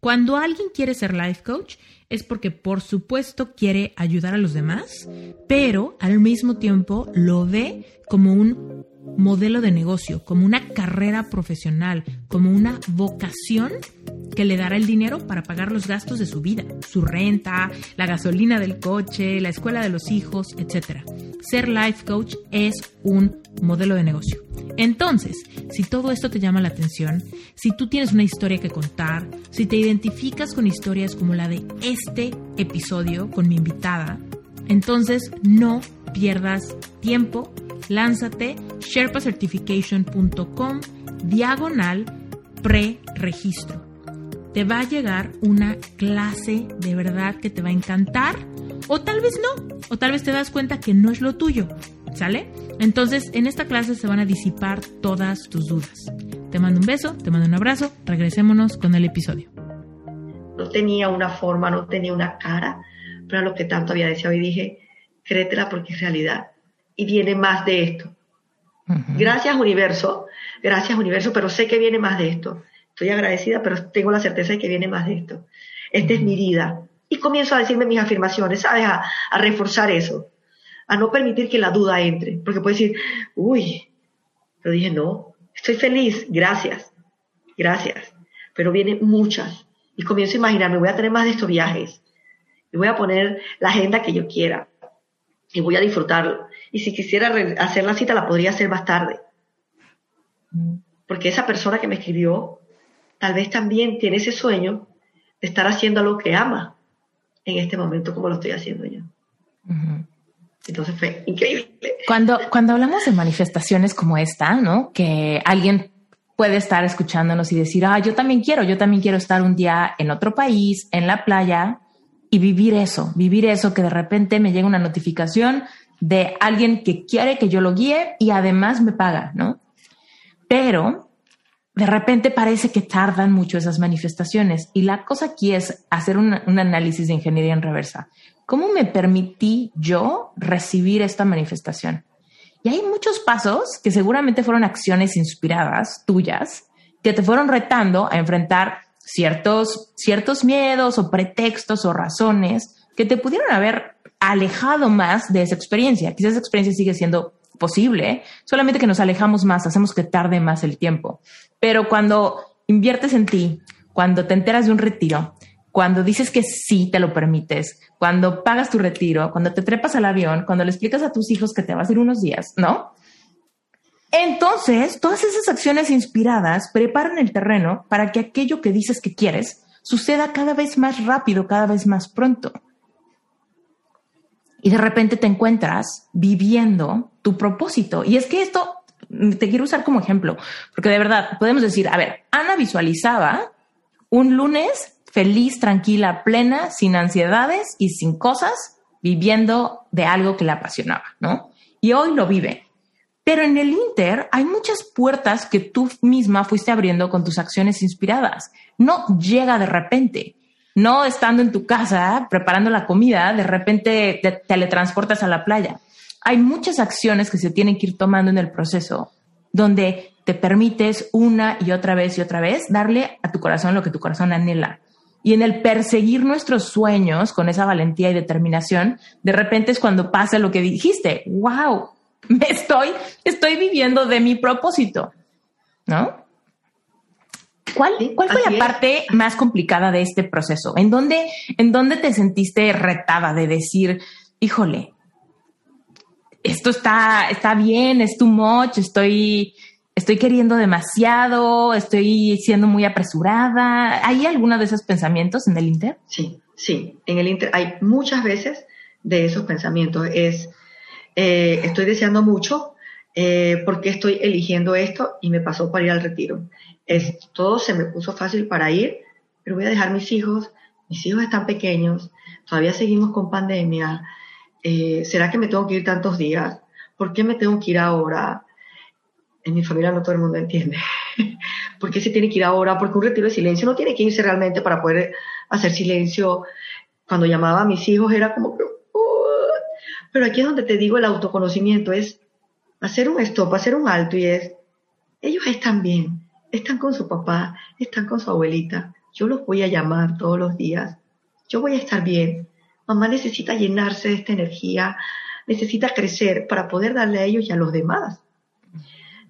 Cuando alguien quiere ser life coach es porque por supuesto quiere ayudar a los demás, pero al mismo tiempo lo ve como un modelo de negocio, como una carrera profesional, como una vocación que le dará el dinero para pagar los gastos de su vida, su renta, la gasolina del coche, la escuela de los hijos, etc. Ser life coach es un modelo de negocio. Entonces, si todo esto te llama la atención, si tú tienes una historia que contar, si te identificas con historias como la de este episodio con mi invitada, entonces no pierdas tiempo, lánzate sherpacertification.com diagonal pre-registro. Te va a llegar una clase de verdad que te va a encantar o tal vez no, o tal vez te das cuenta que no es lo tuyo, ¿sale? Entonces en esta clase se van a disipar todas tus dudas. Te mando un beso, te mando un abrazo, regresémonos con el episodio. No tenía una forma, no tenía una cara, pero lo que tanto había deseado y dije, créetela porque es realidad. Y viene más de esto. Gracias universo, gracias universo, pero sé que viene más de esto. Estoy agradecida, pero tengo la certeza de que viene más de esto. Esta es mi vida. Y comienzo a decirme mis afirmaciones, ¿sabes? A, a reforzar eso. A no permitir que la duda entre. Porque puede decir, uy, pero dije, no, estoy feliz, gracias, gracias. Pero vienen muchas. Y comienzo a imaginarme, voy a tener más de estos viajes. Y voy a poner la agenda que yo quiera y voy a disfrutarlo. Y si quisiera hacer la cita, la podría hacer más tarde. Porque esa persona que me escribió, tal vez también tiene ese sueño de estar haciendo algo que ama en este momento, como lo estoy haciendo yo. Entonces fue increíble. Cuando, cuando hablamos de manifestaciones como esta, ¿no? Que alguien puede estar escuchándonos y decir, ah, yo también quiero, yo también quiero estar un día en otro país, en la playa, y vivir eso, vivir eso que de repente me llega una notificación de alguien que quiere que yo lo guíe y además me paga, ¿no? Pero de repente parece que tardan mucho esas manifestaciones y la cosa aquí es hacer un, un análisis de ingeniería en reversa. ¿Cómo me permití yo recibir esta manifestación? Y hay muchos pasos que seguramente fueron acciones inspiradas tuyas que te fueron retando a enfrentar ciertos, ciertos miedos o pretextos o razones que te pudieron haber alejado más de esa experiencia. Quizás esa experiencia sigue siendo posible, solamente que nos alejamos más, hacemos que tarde más el tiempo. Pero cuando inviertes en ti, cuando te enteras de un retiro, cuando dices que sí te lo permites, cuando pagas tu retiro, cuando te trepas al avión, cuando le explicas a tus hijos que te vas a ir unos días, ¿no? Entonces, todas esas acciones inspiradas preparan el terreno para que aquello que dices que quieres suceda cada vez más rápido, cada vez más pronto. Y de repente te encuentras viviendo tu propósito. Y es que esto te quiero usar como ejemplo, porque de verdad podemos decir, a ver, Ana visualizaba un lunes feliz, tranquila, plena, sin ansiedades y sin cosas, viviendo de algo que le apasionaba, ¿no? Y hoy lo vive. Pero en el Inter hay muchas puertas que tú misma fuiste abriendo con tus acciones inspiradas. No llega de repente. No estando en tu casa preparando la comida, de repente te teletransportas a la playa. Hay muchas acciones que se tienen que ir tomando en el proceso donde te permites una y otra vez y otra vez darle a tu corazón lo que tu corazón anhela. Y en el perseguir nuestros sueños con esa valentía y determinación, de repente es cuando pasa lo que dijiste. ¡Wow! *laughs* Me estoy, estoy viviendo de mi propósito. ¿No? ¿Cuál, cuál fue la parte más complicada de este proceso? ¿En dónde, ¿En dónde te sentiste retada de decir, híjole, esto está, está bien, es too much, estoy, estoy queriendo demasiado, estoy siendo muy apresurada. ¿Hay alguno de esos pensamientos en el Inter? Sí, sí, en el Inter hay muchas veces de esos pensamientos. Es, eh, estoy deseando mucho eh, porque estoy eligiendo esto y me pasó para ir al retiro. Es, todo se me puso fácil para ir, pero voy a dejar mis hijos, mis hijos están pequeños, todavía seguimos con pandemia. Eh, ¿Será que me tengo que ir tantos días? ¿Por qué me tengo que ir ahora? en mi familia no todo el mundo entiende. *laughs* ¿Por qué se tiene que ir ahora? Porque un retiro de silencio no tiene que irse realmente para poder hacer silencio. Cuando llamaba a mis hijos era como que... Pero aquí es donde te digo el autoconocimiento, es hacer un stop, hacer un alto y es, ellos están bien, están con su papá, están con su abuelita, yo los voy a llamar todos los días, yo voy a estar bien. Mamá necesita llenarse de esta energía, necesita crecer para poder darle a ellos y a los demás.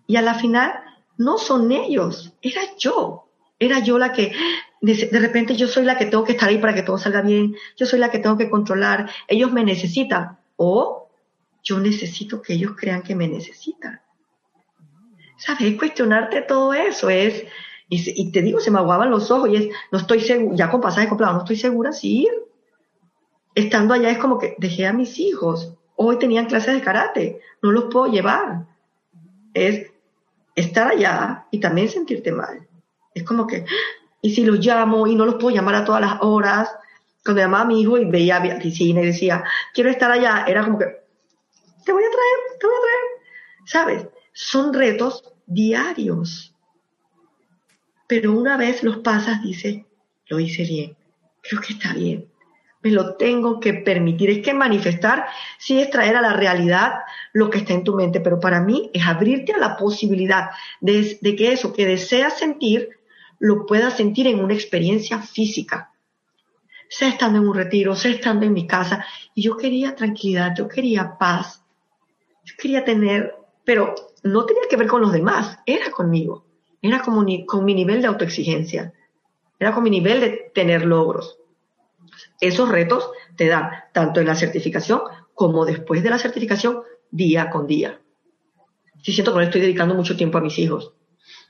Y a la final no son ellos, era yo. Era yo la que, de repente yo soy la que tengo que estar ahí para que todo salga bien, yo soy la que tengo que controlar, ellos me necesitan o yo necesito que ellos crean que me necesitan. ¿Sabes? Cuestionarte todo eso es, y, te digo, se me aguaban los ojos y es, no estoy segura, ya con pasaje comprado, no estoy segura si ir. Estando allá es como que dejé a mis hijos, hoy tenían clases de karate, no los puedo llevar. Es, estar allá y también sentirte mal. Es como que, y si los llamo y no los puedo llamar a todas las horas, cuando llamaba a mi hijo y veía y decía, quiero estar allá, era como que, te voy a traer, te voy a traer. ¿Sabes? Son retos diarios. Pero una vez los pasas, dice, lo hice bien, creo que está bien me lo tengo que permitir. Es que manifestar sí es traer a la realidad lo que está en tu mente, pero para mí es abrirte a la posibilidad de, que eso que deseas sentir lo puedas sentir en una experiencia física. Sea estando en un retiro, sea estando en mi casa. Y yo quería tranquilidad, yo quería paz, yo quería tener, pero no tenía que ver con los demás, era conmigo, era con mi nivel de autoexigencia, era con mi nivel de tener logros esos retos te dan tanto en la certificación como después de la certificación, día con día. Si siento que no estoy dedicando mucho tiempo a mis hijos,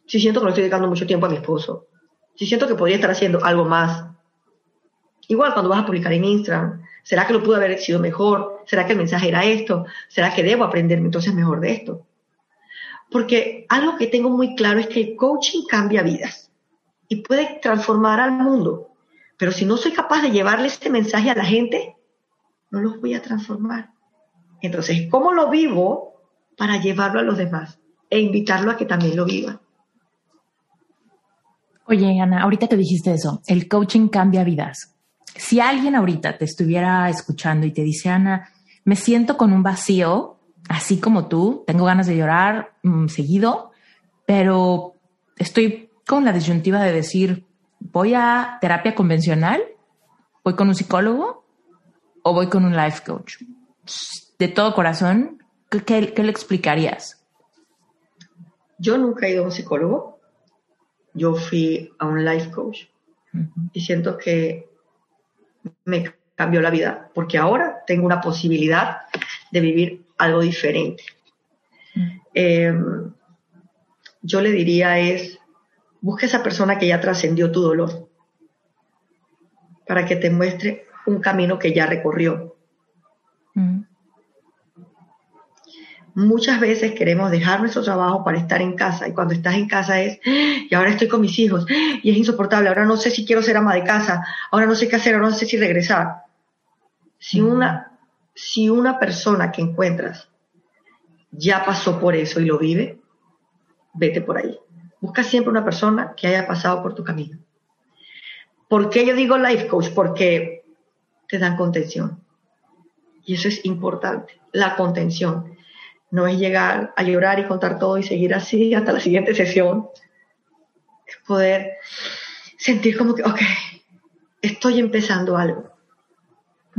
si siento que no estoy dedicando mucho tiempo a mi esposo, si siento que podría estar haciendo algo más. Igual cuando vas a publicar en Instagram, ¿será que lo pudo haber sido mejor? ¿Será que el mensaje era esto? ¿Será que debo aprenderme entonces mejor de esto? Porque algo que tengo muy claro es que el coaching cambia vidas y puede transformar al mundo pero si no soy capaz de llevarle este mensaje a la gente, no los voy a transformar. Entonces, ¿cómo lo vivo para llevarlo a los demás e invitarlo a que también lo viva? Oye, Ana, ahorita te dijiste eso, el coaching cambia vidas. Si alguien ahorita te estuviera escuchando y te dice, Ana, me siento con un vacío, así como tú, tengo ganas de llorar mm, seguido, pero estoy con la disyuntiva de decir, voy a terapia convencional, voy con un psicólogo o voy con un life coach? De todo corazón, ¿qué, le explicarías? Yo nunca he ido a un psicólogo. Yo fui a un life coach y siento que me cambió la vida porque ahora tengo una posibilidad de vivir algo diferente. Em, yo le diría es, busca esa persona que ya trascendió tu dolor para que te muestre un camino que ya recorrió. Mm. Muchas veces queremos dejar nuestro trabajo para estar en casa y cuando estás en casa es, y ahora estoy con mis hijos y es insoportable, ahora no sé si quiero ser ama de casa, ahora no sé qué hacer, ahora no sé si regresar. Si una, si una persona que encuentras ya pasó por eso y lo vive, vete por ahí. Busca siempre una persona que haya pasado por tu camino. ¿Por qué yo digo life coach? Porque te dan contención. Y eso es importante, la contención. No es llegar a llorar y contar todo y seguir así hasta la siguiente sesión. Es poder sentir como que, ok, estoy empezando algo.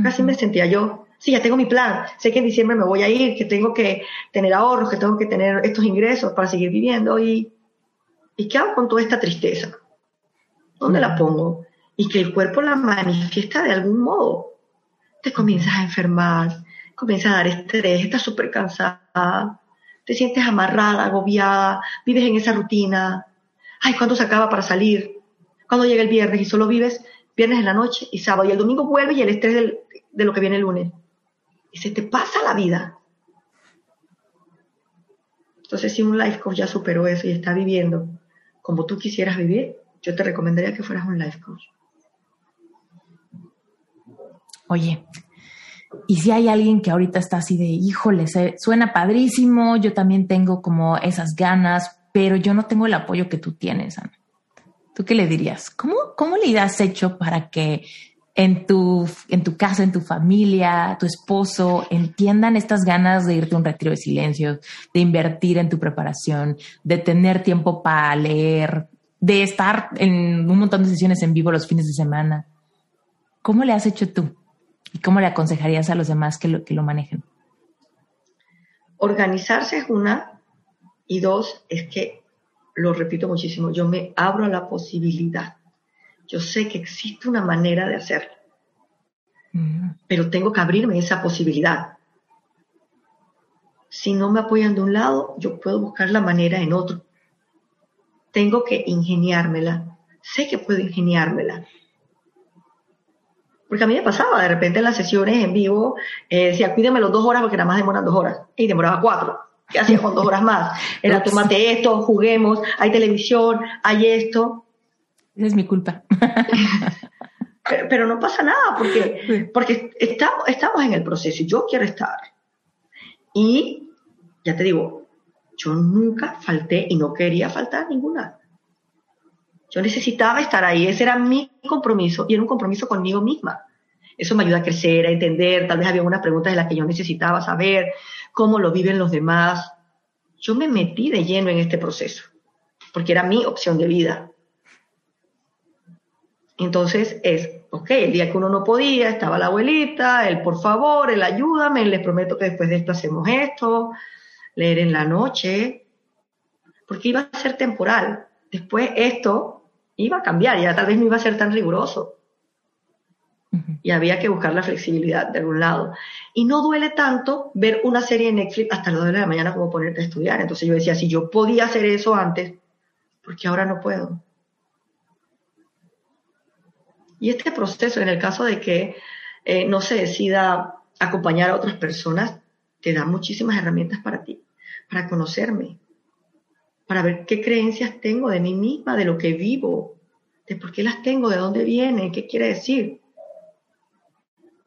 Casi me sentía yo sí, ya tengo mi plan, sé que en diciembre me voy a ir, que tengo que tener ahorros, que tengo que tener estos ingresos para seguir viviendo y, ¿y qué hago con toda esta tristeza? ¿Dónde la pongo? Y que el cuerpo la manifiesta de algún modo. Te comienzas a enfermar, comienzas a dar estrés, estás súper cansada, te sientes amarrada, agobiada, vives en esa rutina. Ay, ¿cuándo se acaba para salir? ¿Cuándo llega el viernes? Y solo vives viernes en la noche y sábado. Y el domingo vuelve y el estrés de lo que viene el lunes y se te pasa la vida. Entonces, si un life coach ya superó eso y está viviendo como tú quisieras vivir, yo te recomendaría que fueras un life coach. Oye, y si hay alguien que ahorita está así de, híjole, suena padrísimo, yo también tengo como esas ganas, pero yo no tengo el apoyo que tú tienes, Ana. ¿Tú qué le dirías? ¿Cómo, cómo le has hecho para que en tu, en tu casa, en tu familia, tu esposo, entiendan estas ganas de irte a un retiro de silencio, de invertir en tu preparación, de tener tiempo para leer, de estar en un montón de sesiones en vivo los fines de semana. ¿Cómo le has hecho tú? ¿Y cómo le aconsejarías a los demás que lo, que lo manejen? Organizarse es una y dos es que, lo repito muchísimo, yo me abro a la posibilidad yo sé que existe una manera de hacerlo, mm. pero tengo que abrirme esa posibilidad. Si no me apoyan de un lado, yo puedo buscar la manera en otro. Tengo que ingeniármela. Sé que puedo ingeniármela. Porque a mí me pasaba, de repente en las sesiones en vivo, eh, decía, cuídeme los dos horas porque nada más demoran dos horas. Y demoraba cuatro. ¿Qué hacía con dos horas más? Era, tomate esto, juguemos, hay televisión, hay esto. Esa es mi culpa. *laughs* pero, no pasa nada porque, porque estamos, estamos en el proceso y yo quiero estar. Y ya te digo, yo nunca falté y no quería faltar ninguna. Yo necesitaba estar ahí, ese era mi compromiso y era un compromiso conmigo misma. Eso me ayuda a crecer, a entender, tal vez había unas preguntas de las que yo necesitaba saber, cómo lo viven los demás. Yo me metí de lleno en este proceso, porque era mi opción de vida. Entonces es, ok, el día que uno no podía, estaba la abuelita, el por favor, el ayúdame, les prometo que después de esto hacemos esto, leer en la noche, porque iba a ser temporal. Después esto iba a cambiar, ya tal vez no iba a ser tan riguroso. Y había que buscar la flexibilidad de algún lado. Y no duele tanto ver una serie en Netflix hasta las 2 de la mañana como ponerte a estudiar. Entonces yo decía, si yo podía hacer eso antes, porque ahora no puedo? Y este proceso, en el caso de que eh, no se decida acompañar a otras personas, te da muchísimas herramientas para ti, para conocerme, para ver qué creencias tengo de mí misma, de lo que vivo, de por qué las tengo, de dónde vienen, qué quiere decir.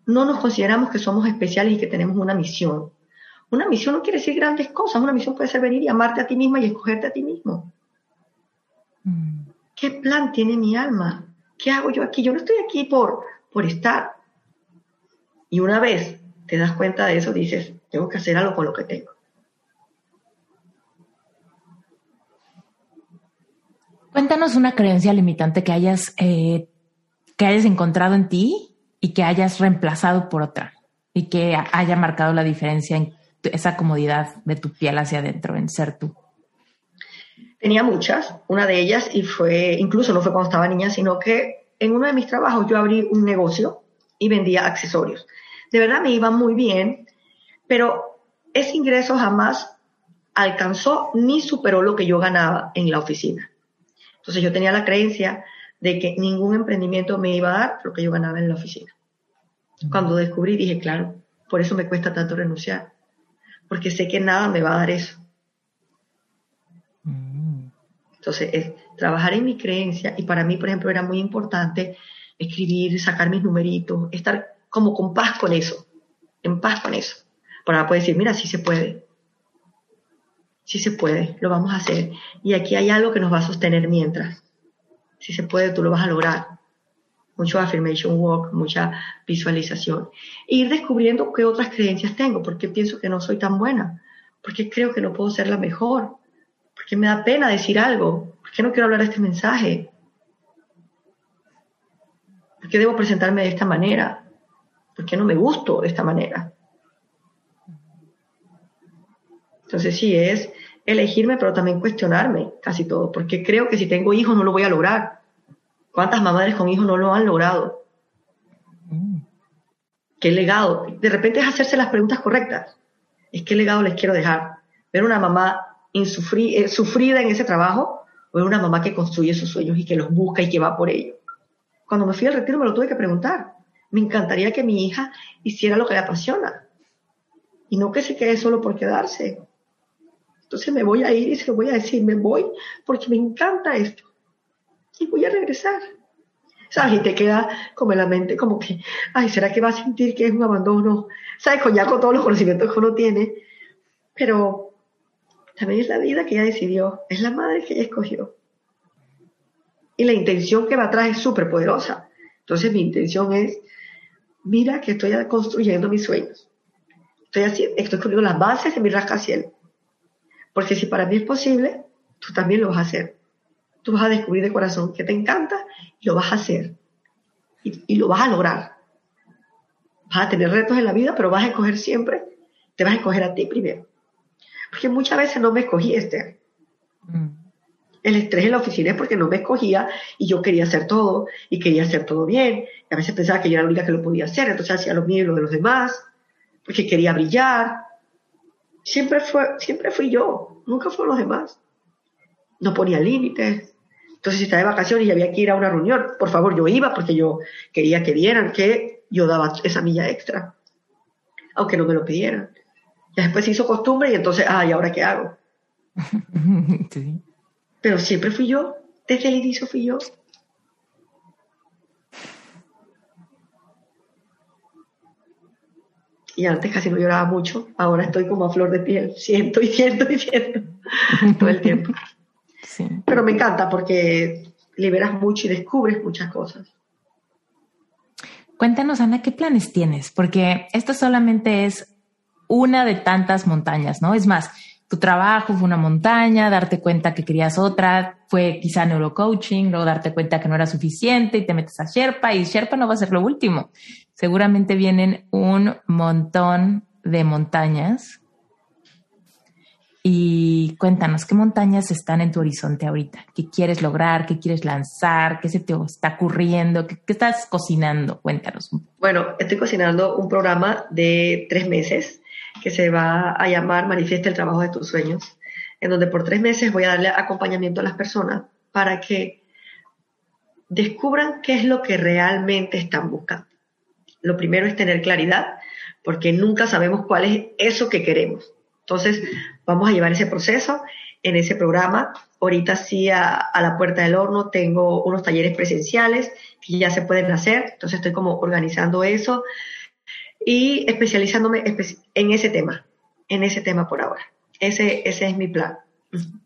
No nos consideramos que somos especiales y que tenemos una misión. Una misión no quiere decir grandes cosas, una misión puede ser venir y amarte a ti misma y escogerte a ti mismo. Mm. ¿Qué plan tiene mi alma? ¿qué hago yo aquí? Yo no estoy aquí por, por estar. Y una vez te das cuenta de eso, dices, tengo que hacer algo con lo que tengo. Cuéntanos una creencia limitante que hayas, eh, que hayas encontrado en ti y que hayas reemplazado por otra y que haya marcado la diferencia en esa comodidad de tu piel hacia adentro, en ser tú? Tenía muchas, una de ellas, y fue, incluso no fue cuando estaba niña, sino que en uno de mis trabajos yo abrí un negocio y vendía accesorios. De verdad me iba muy bien, pero ese ingreso jamás alcanzó ni superó lo que yo ganaba en la oficina. Entonces yo tenía la creencia de que ningún emprendimiento me iba a dar lo que yo ganaba en la oficina. Cuando descubrí dije, claro, por eso me cuesta tanto renunciar, porque sé que nada me va a dar eso. Mm. Entonces, es trabajar en mi creencia y para mí, por ejemplo, era muy importante escribir, sacar mis numeritos, estar como con paz con eso, en paz con eso. Para poder decir, mira, sí se puede, sí se puede, lo vamos a hacer. Y aquí hay algo que nos va a sostener mientras. Si se puede, tú lo vas a lograr. Mucho affirmation work, mucha visualización. E ir descubriendo qué otras creencias tengo, porque pienso que no soy tan buena, porque creo que no puedo ser la mejor, porque me da pena decir algo, porque no quiero hablar este mensaje, porque debo presentarme de esta manera, porque no me gusto de esta manera. Entonces sí es elegirme, pero también cuestionarme casi todo, porque creo que si tengo hijos no lo voy a lograr. ¿Cuántas madres con hijos no lo han logrado? Mm. ¿Qué legado? De repente es hacerse las preguntas correctas. ¿Es qué legado les quiero dejar? ¿Ver una mamá eh, sufrida en ese trabajo o ver una mamá que construye sus sueños y que los busca y que va por ello? Cuando me fui al retiro me lo tuve que preguntar. Me encantaría que mi hija hiciera lo que le apasiona y no que se quede solo por quedarse. Entonces me voy a ir y se lo voy a decir, me voy porque me encanta esto. Y voy a regresar. ¿Sabes? Y te queda como en la mente, como que, ay, ¿será que va a sentir que es un abandono? ¿Sabes? Con ya con todos los conocimientos que uno tiene. Pero también es la vida que ella decidió, es la madre que ella escogió. Y la intención que va atrás es súper poderosa. Entonces mi intención es, mira que estoy construyendo mis sueños. Estoy, haciendo, estoy construyendo las bases de mi rascacielos. Porque si para mí es posible, tú también lo vas a hacer. Tú vas a descubrir de corazón que te encanta y lo vas a hacer. Y, lo vas a lograr. Vas a tener retos en la vida, pero vas a escoger siempre, te vas a escoger a ti primero. Porque muchas veces no me escogí, Esther. Mm. El estrés en la oficina es porque no me escogía y yo quería hacer todo y quería hacer todo bien. Y a veces pensaba que yo era la única que lo podía hacer, entonces hacía lo mío y lo de los demás, porque quería brillar, siempre, fue, siempre fui yo, nunca fueron los demás. No ponía límites. Entonces, si estaba de vacaciones y había que ir a una reunión, por favor, yo iba porque yo quería que vieran que yo daba esa milla extra, aunque no me lo pidieran. Y después se hizo costumbre y entonces, ay, ¿ahora qué hago? *laughs* Pero siempre fui yo, desde el inicio fui yo. Y antes casi no lloraba mucho, ahora estoy como a flor de piel, siento y siento y siento *laughs* todo el tiempo. Pero me encanta porque liberas mucho y descubres muchas cosas. Cuéntanos, Ana, ¿qué planes tienes? Porque esto solamente es una de tantas montañas, ¿no? Es más, tu trabajo fue una montaña, darte cuenta que querías otra, fue quizá neurocoaching, luego darte cuenta que no era suficiente y te metes a Sherpa y Sherpa no va a ser lo último. Seguramente vienen un montón de montañas. Y cuéntanos, ¿qué montañas están en tu horizonte ahorita? ¿Qué quieres lograr? ¿Qué quieres lanzar? ¿Qué se te está ocurriendo? ¿Qué, estás cocinando? Cuéntanos. Bueno, estoy cocinando un programa de tres meses que se va a llamar Manifiesta el trabajo de tus sueños, en donde por tres meses voy a darle acompañamiento a las personas para que descubran qué es lo que realmente están buscando. Lo primero es tener claridad, porque nunca sabemos cuál es eso que queremos. Entonces, vamos a llevar ese proceso en ese programa. Ahorita sí, a, a, la puerta del horno tengo unos talleres presenciales que ya se pueden hacer. Entonces, estoy como organizando eso y especializándome en ese tema, en ese tema por ahora. Ese, ese es mi plan.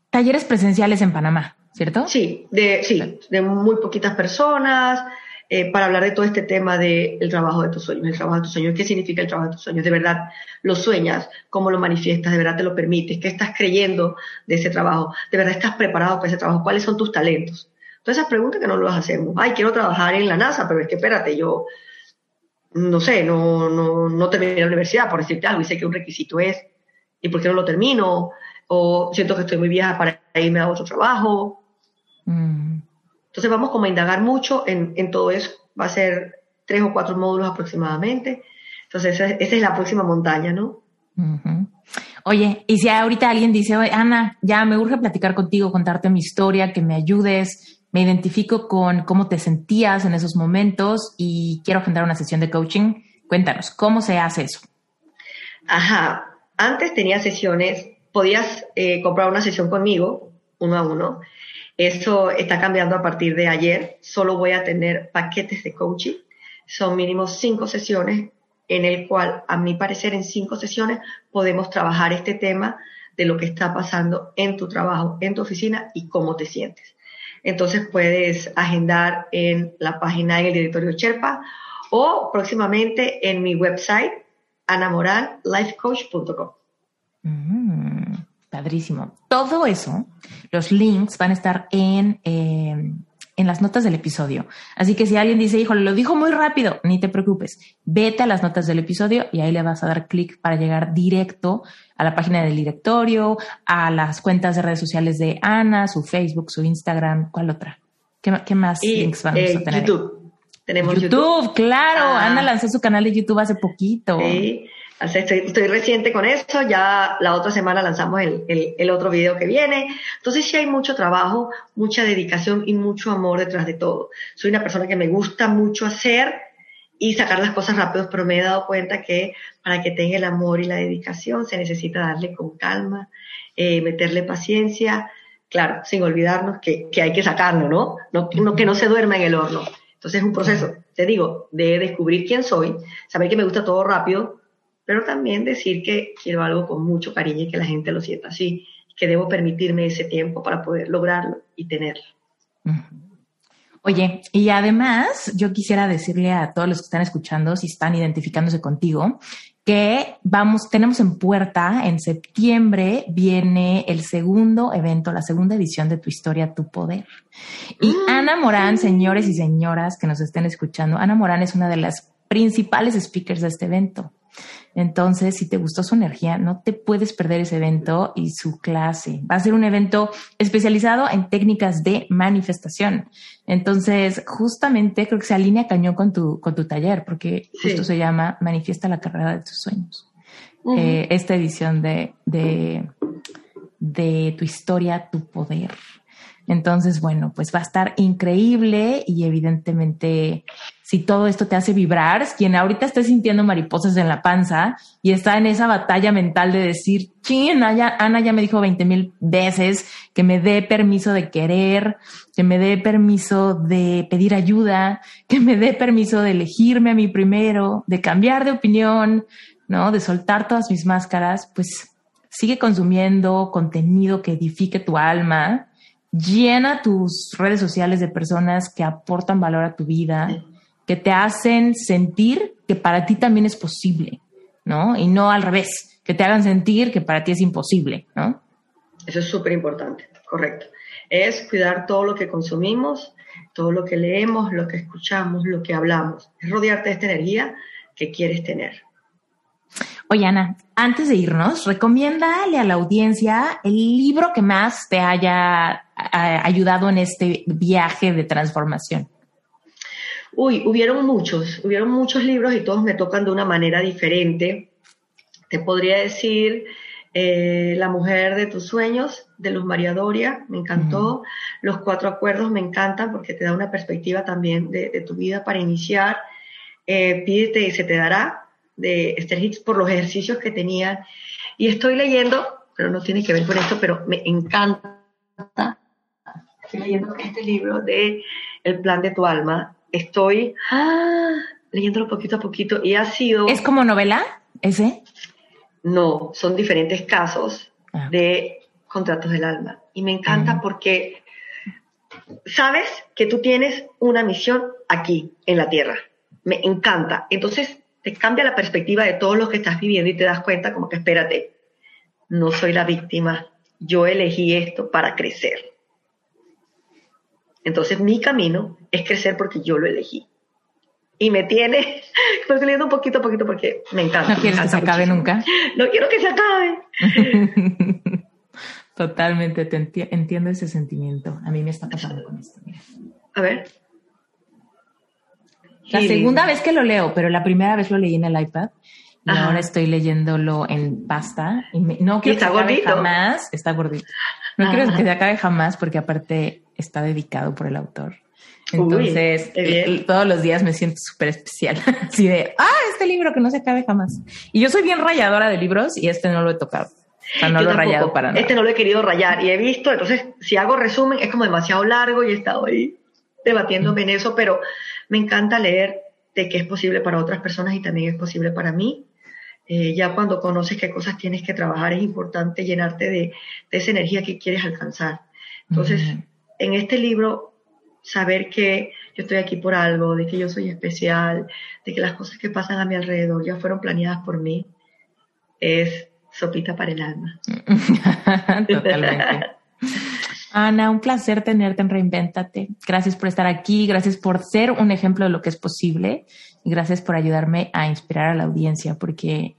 Talleres presenciales en Panamá, ¿cierto? Sí, de, sí, de muy poquitas personas, eh, para hablar de todo este tema del trabajo de tus sueños, el trabajo de tus sueños, qué significa el trabajo de tus sueños, de verdad lo sueñas, cómo lo manifiestas, de verdad te lo permites, qué estás creyendo de ese trabajo, de verdad estás preparado para ese trabajo, cuáles son tus talentos. Todas esas preguntas que no las hacemos. Ay, quiero trabajar en la NASA, pero es que espérate, yo no sé, no, no, no terminé la universidad, por decirte algo, y sé que un requisito es, ¿y por qué no lo termino? O siento que estoy muy vieja para irme a otro trabajo. Mm. Entonces vamos como a indagar mucho en, en, todo eso. Va a ser tres o cuatro módulos aproximadamente. Entonces esa, es la próxima montaña, ¿no? Oye, y si ahorita alguien dice, Ana, ya me urge platicar contigo, contarte mi historia, que me ayudes, me identifico con cómo te sentías en esos momentos y quiero agendar una sesión de coaching. Cuéntanos, ¿cómo se hace eso? Ajá, antes tenía sesiones, podías eh, comprar una sesión conmigo, uno a uno. Eso está cambiando a partir de ayer. Solo voy a tener paquetes de coaching. Son mínimo cinco sesiones en el cual, a mi parecer, en cinco sesiones podemos trabajar este tema de lo que está pasando en tu trabajo, en tu oficina y cómo te sientes. Entonces puedes agendar en la página en el directorio Sherpa o próximamente en mi website anamorallifecoach.com. Mm, padrísimo. Todo eso, los links van a estar en, eh, en las notas del episodio. Así que si alguien dice, híjole, lo dijo muy rápido, ni te preocupes. Vete a las notas del episodio y ahí le vas a dar clic para llegar directo a la página del directorio, a las cuentas de redes sociales de Ana, su Facebook, su Instagram, ¿cuál otra? ¿Qué, más links vamos a eh, tener? YouTube. Tenemos YouTube, claro. Ah. Ana lanzó su canal de YouTube hace poquito. Sí. Estoy, reciente con eso, ya la otra semana lanzamos el, el, otro video que viene. Entonces sí hay mucho trabajo, mucha dedicación y mucho amor detrás de todo. Soy una persona que me gusta mucho hacer y sacar las cosas rápido, pero me he dado cuenta que para que tenga el amor y la dedicación se necesita darle con calma, eh, meterle paciencia, claro, sin olvidarnos que, que hay que sacarlo, ¿no? No, Que no se duerma en el horno. Entonces es un proceso, te digo, de descubrir quién soy, saber que me gusta todo rápido, pero también decir que quiero algo con mucho cariño y que la gente lo sienta así, que debo permitirme ese tiempo para poder lograrlo y tenerlo. Oye, y además yo quisiera decirle a todos los que están escuchando, si están identificándose contigo, que vamos, tenemos en puerta, en septiembre viene el segundo evento, la segunda edición de Tu Historia, Tu Poder. Y mm. Ana Morán, señores y señoras que nos estén escuchando, Ana Morán es una de las principales speakers de este evento. Entonces, si te gustó su energía, no te puedes perder ese evento y su clase. Va a ser un evento especializado en técnicas de manifestación. Entonces, justamente creo que se alinea cañón con tu, con tu taller, porque justo se llama Manifiesta la carrera de tus sueños. Eh, esta edición de, de, de tu historia, tu poder. Entonces, bueno, pues va a estar increíble y evidentemente si todo esto te hace vibrar, quien ahorita esté sintiendo mariposas en la panza y está en esa batalla mental de decir, ching, Ana ya me dijo 20 mil veces que me dé permiso de querer, que me dé permiso de pedir ayuda, que me dé permiso de elegirme a mí primero, de cambiar de opinión, ¿no? De soltar todas mis máscaras, pues sigue consumiendo contenido que edifique tu alma, llena tus redes sociales de personas que aportan valor a tu vida que te hacen sentir que para ti también es posible, ¿no? Y no al revés, que te hagan sentir que para ti es imposible, ¿no? Eso es súper importante, correcto. Es cuidar todo lo que consumimos, todo lo que leemos, lo que escuchamos, lo que hablamos. Es rodearte de esta energía que quieres tener. Oye, Ana, antes de irnos, recomiéndale a la audiencia el libro que más te haya eh, ayudado en este viaje de transformación. Uy, hubieron muchos, hubieron muchos libros y todos me tocan de una manera diferente. Te podría decir eh, La mujer de tus sueños, de Luz María Doria, me encantó. Los cuatro acuerdos me encantan porque te da una perspectiva también de, tu vida para iniciar. Eh, Pídete y se te dará, de Esther Hicks, por los ejercicios que tenían. Y estoy leyendo, pero no tiene que ver con esto, pero me encanta. Estoy leyendo este libro de El plan de tu alma estoy ah, leyéndolo poquito a poquito y ha sido... ¿Es como novela ese? No, son diferentes casos ah. de contratos del alma. Y me encanta porque sabes que tú tienes una misión aquí, en la Tierra. Me encanta. Entonces te cambia la perspectiva de todo lo que estás viviendo y te das cuenta como que espérate, no soy la víctima, yo elegí esto para crecer. Entonces mi camino es crecer porque yo lo elegí. y me tiene, *laughs* estoy leyendo un poquito a poquito porque me encanta. No quieres que se acabe nunca. No quiero que se acabe. *laughs* Totalmente, te entiendo ese sentimiento. A mí me está pasando con esto. Mira. A ver. La segunda vez que lo leo, pero la primera vez lo leí en el iPad. Y ahora estoy leyéndolo en pasta. Y no quiero que se acabe jamás. Está gordito. No quiero que se acabe jamás porque aparte está dedicado por el autor. Entonces, todos los días me siento súper especial. *laughs* Así de, ah, este libro que no se acabe jamás. Y yo soy bien rayadora de libros y este no lo he tocado. O sea, no lo he rayado para nada. Este no lo he querido rayar y he visto, entonces, si hago resumen, es como demasiado largo y he estado ahí debatiéndome en eso, pero me encanta leer de que es posible para otras personas y también es posible para mí. Eh, ya cuando conoces qué cosas tienes que trabajar, es importante llenarte de, esa energía que quieres alcanzar. Entonces, en este libro, saber que yo estoy aquí por algo, de que yo soy especial, de que las cosas que pasan a mi alrededor ya fueron planeadas por mí, es sopita para el alma. *laughs* Ana, un placer tenerte en Reinvéntate. Gracias por estar aquí, gracias por ser un ejemplo de lo que es posible y gracias por ayudarme a inspirar a la audiencia, porque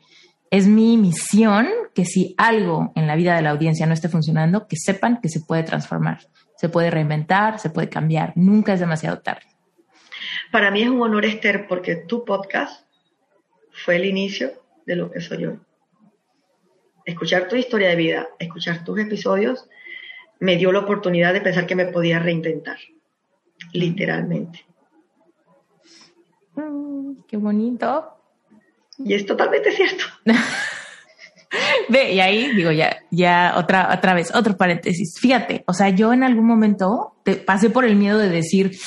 es mi misión que si algo en la vida de la audiencia no esté funcionando, que sepan que se puede transformar, se puede reinventar, se puede cambiar, nunca es demasiado tarde. Para mí es un honor, Esther, porque tu podcast fue el inicio de lo que soy yo. Escuchar tu historia de vida, escuchar tus episodios, me dio la oportunidad de pensar que me podía reinventar, literalmente. Mm, qué bonito. Y es totalmente cierto. *laughs* Ve, y ahí digo, ya, ya otra, otra vez, otro paréntesis. Fíjate, o sea, yo en algún momento te pasé por el miedo de decir,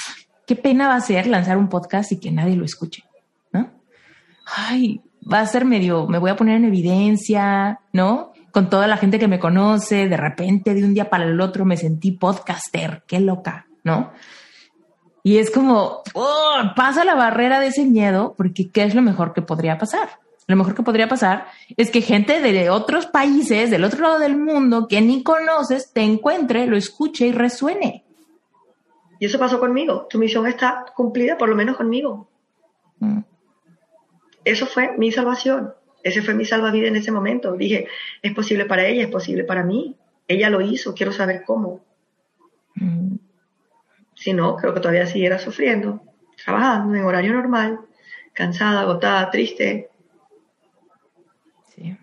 qué pena va a ser lanzar un podcast y que nadie lo escuche, ¿no? Ay, va a ser medio, me voy a poner en evidencia, ¿no? con toda la gente que me conoce, de repente de un día para el otro me sentí podcaster, qué loca, ¿no? Y es como, oh, pasa la barrera de ese miedo, porque ¿qué es lo mejor que podría pasar? Lo mejor que podría pasar es que gente de otros países, del otro lado del mundo, que ni conoces, te encuentre, lo escuche y resuene. Y eso pasó conmigo. Tu misión está cumplida, por lo menos conmigo. Mm. Eso fue mi salvación. Ese fue mi salvavidas en ese momento. Dije, es posible para ella, es posible para mí. Ella lo hizo, quiero saber cómo. Mm. Si no, creo que todavía siguiera sufriendo, trabajando en horario normal, cansada, agotada, triste. Sí.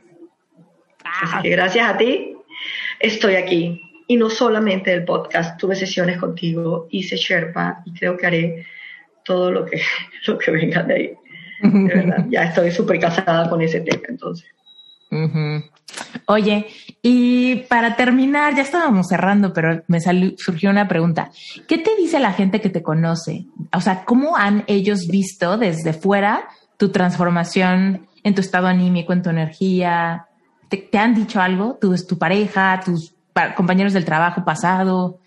Gracias a ti estoy aquí. Y no solamente el podcast, tuve sesiones contigo, hice Sherpa y creo que haré todo lo que, *laughs* lo que venga de ahí. Ya estoy súper casada con ese tema, entonces. Oye, y para terminar, ya estábamos cerrando, pero me surgió una pregunta. ¿Qué te dice la gente que te conoce? O sea, ¿cómo han ellos visto desde fuera tu transformación en tu estado anímico, en tu energía? ¿Te, han dicho algo? ¿Tu, tu pareja, tus compañeros del trabajo pasado?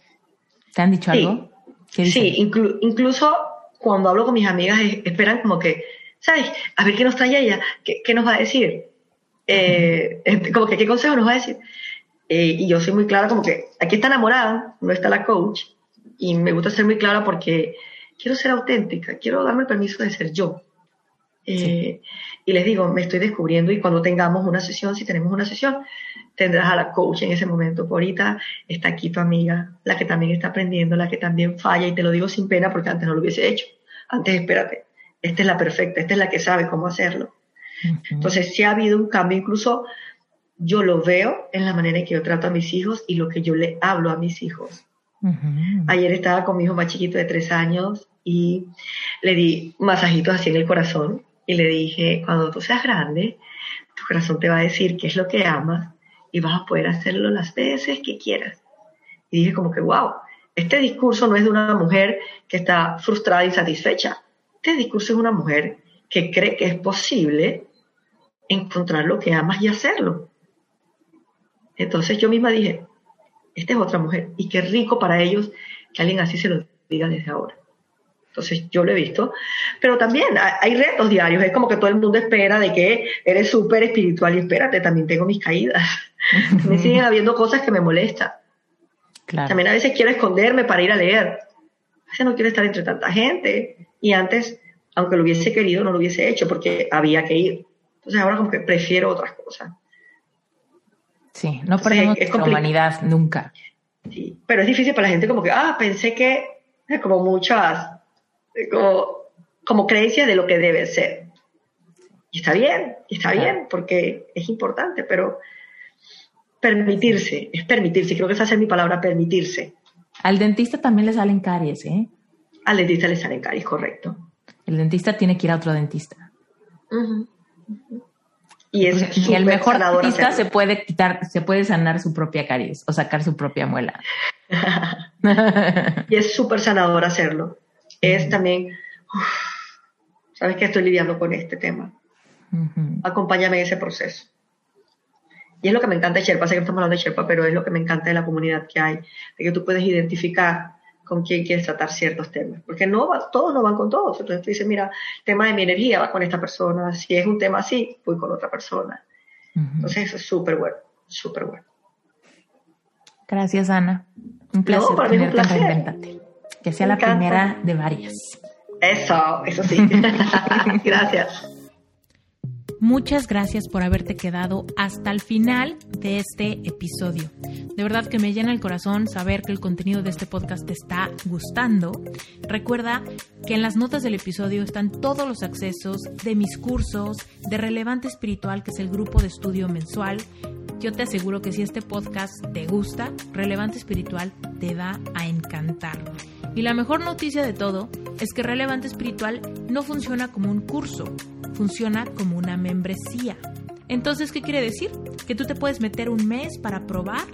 ¿Te han dicho algo? Sí, incluso cuando hablo con mis amigas, esperan como que ¿sabes? A ver qué nos trae ella, qué, nos va a decir, eh, como que qué consejo nos va a decir. Eh, y yo soy muy clara como que aquí está enamorada, no está la coach, y me gusta ser muy clara porque quiero ser auténtica, quiero darme el permiso de ser yo. Eh, y les digo, me estoy descubriendo y cuando tengamos una sesión, si tenemos una sesión, tendrás a la coach en ese momento. Por ahorita está aquí tu amiga, la que también está aprendiendo, la que también falla, y te lo digo sin pena porque antes no lo hubiese hecho. Antes espérate, esta es la perfecta, esta es la que sabe cómo hacerlo. Entonces, si ha habido un cambio, incluso yo lo veo en la manera en que yo trato a mis hijos y lo que yo le hablo a mis hijos. Ayer estaba con mi hijo más chiquito de tres años y le di masajitos así en el corazón y le dije, cuando tú seas grande, tu corazón te va a decir qué es lo que amas y vas a poder hacerlo las veces que quieras. Y dije como que, wow, este discurso no es de una mujer que está frustrada y insatisfecha. Este discurso es una mujer que cree que es posible encontrar lo que amas y hacerlo. Entonces yo misma dije, esta es otra mujer y qué rico para ellos que alguien así se lo diga desde ahora. Entonces yo lo he visto, pero también hay retos diarios, es como que todo el mundo espera de que eres súper espiritual y espérate, también tengo mis caídas, *laughs* me siguen habiendo cosas que me molestan. También a veces quiero esconderme para ir a leer, a veces no quiero estar entre tanta gente, y antes aunque lo hubiese querido, no lo hubiese hecho porque había que ir. Entonces ahora como que prefiero otras cosas. Sí, no perdemos nuestra humanidad nunca. Sí, pero es difícil para la gente como que, ah, pensé que, como muchas, como, como creencias de lo que debe ser. Y está bien, está bien, porque es importante, pero permitirse, es permitirse, creo que esa es mi palabra, permitirse. Al dentista también le salen caries, ¿eh? Al dentista le salen caries, correcto. El dentista tiene que ir a otro dentista. Y, es y el mejor dentista se puede quitar, se puede sanar su propia caries o sacar su propia muela. *laughs* *laughs* y es súper sanador hacerlo. Es también, sabes que estoy lidiando con este tema. Acompáñame en ese proceso. Y es lo que me encanta de Sherpa, sé que estamos hablando de Sherpa, pero es lo que me encanta de la comunidad que hay, de que tú puedes identificar con quién quieres tratar ciertos temas, porque no va, todos no van con todos. Entonces tú dices, mira, el tema de mi energía va con esta persona, si es un tema así, voy con otra persona. Entonces eso es súper bueno, súper bueno. Gracias, Ana. Un placer no, para mí un placer. Que sea la primera de varias. Eso, eso sí. *laughs* Gracias. Muchas gracias por haberte quedado hasta el final de este episodio. De verdad que me llena el corazón saber que el contenido de este podcast te está gustando. Recuerda que en las notas del episodio están todos los accesos de mis cursos de Relevante Espiritual, que es el grupo de estudio mensual. Yo te aseguro que si este podcast te gusta, Relevante Espiritual te va a encantar. Y la mejor noticia de todo es que Relevante Espiritual no funciona como un curso funciona como una membresía. Entonces, ¿qué quiere decir? Que tú te puedes meter un mes para probar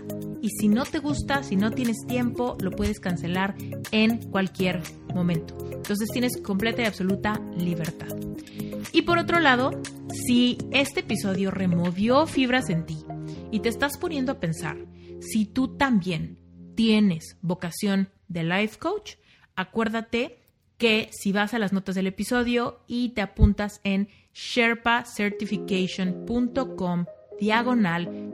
y si no te gusta, si no tienes tiempo, lo puedes cancelar en cualquier momento. Entonces tienes completa y absoluta libertad. Y por otro lado, si este episodio removió fibras en ti y te estás poniendo a pensar si tú también tienes vocación de life coach, acuérdate que si vas a las notas del episodio y te apuntas en sherpacertification.com diagonal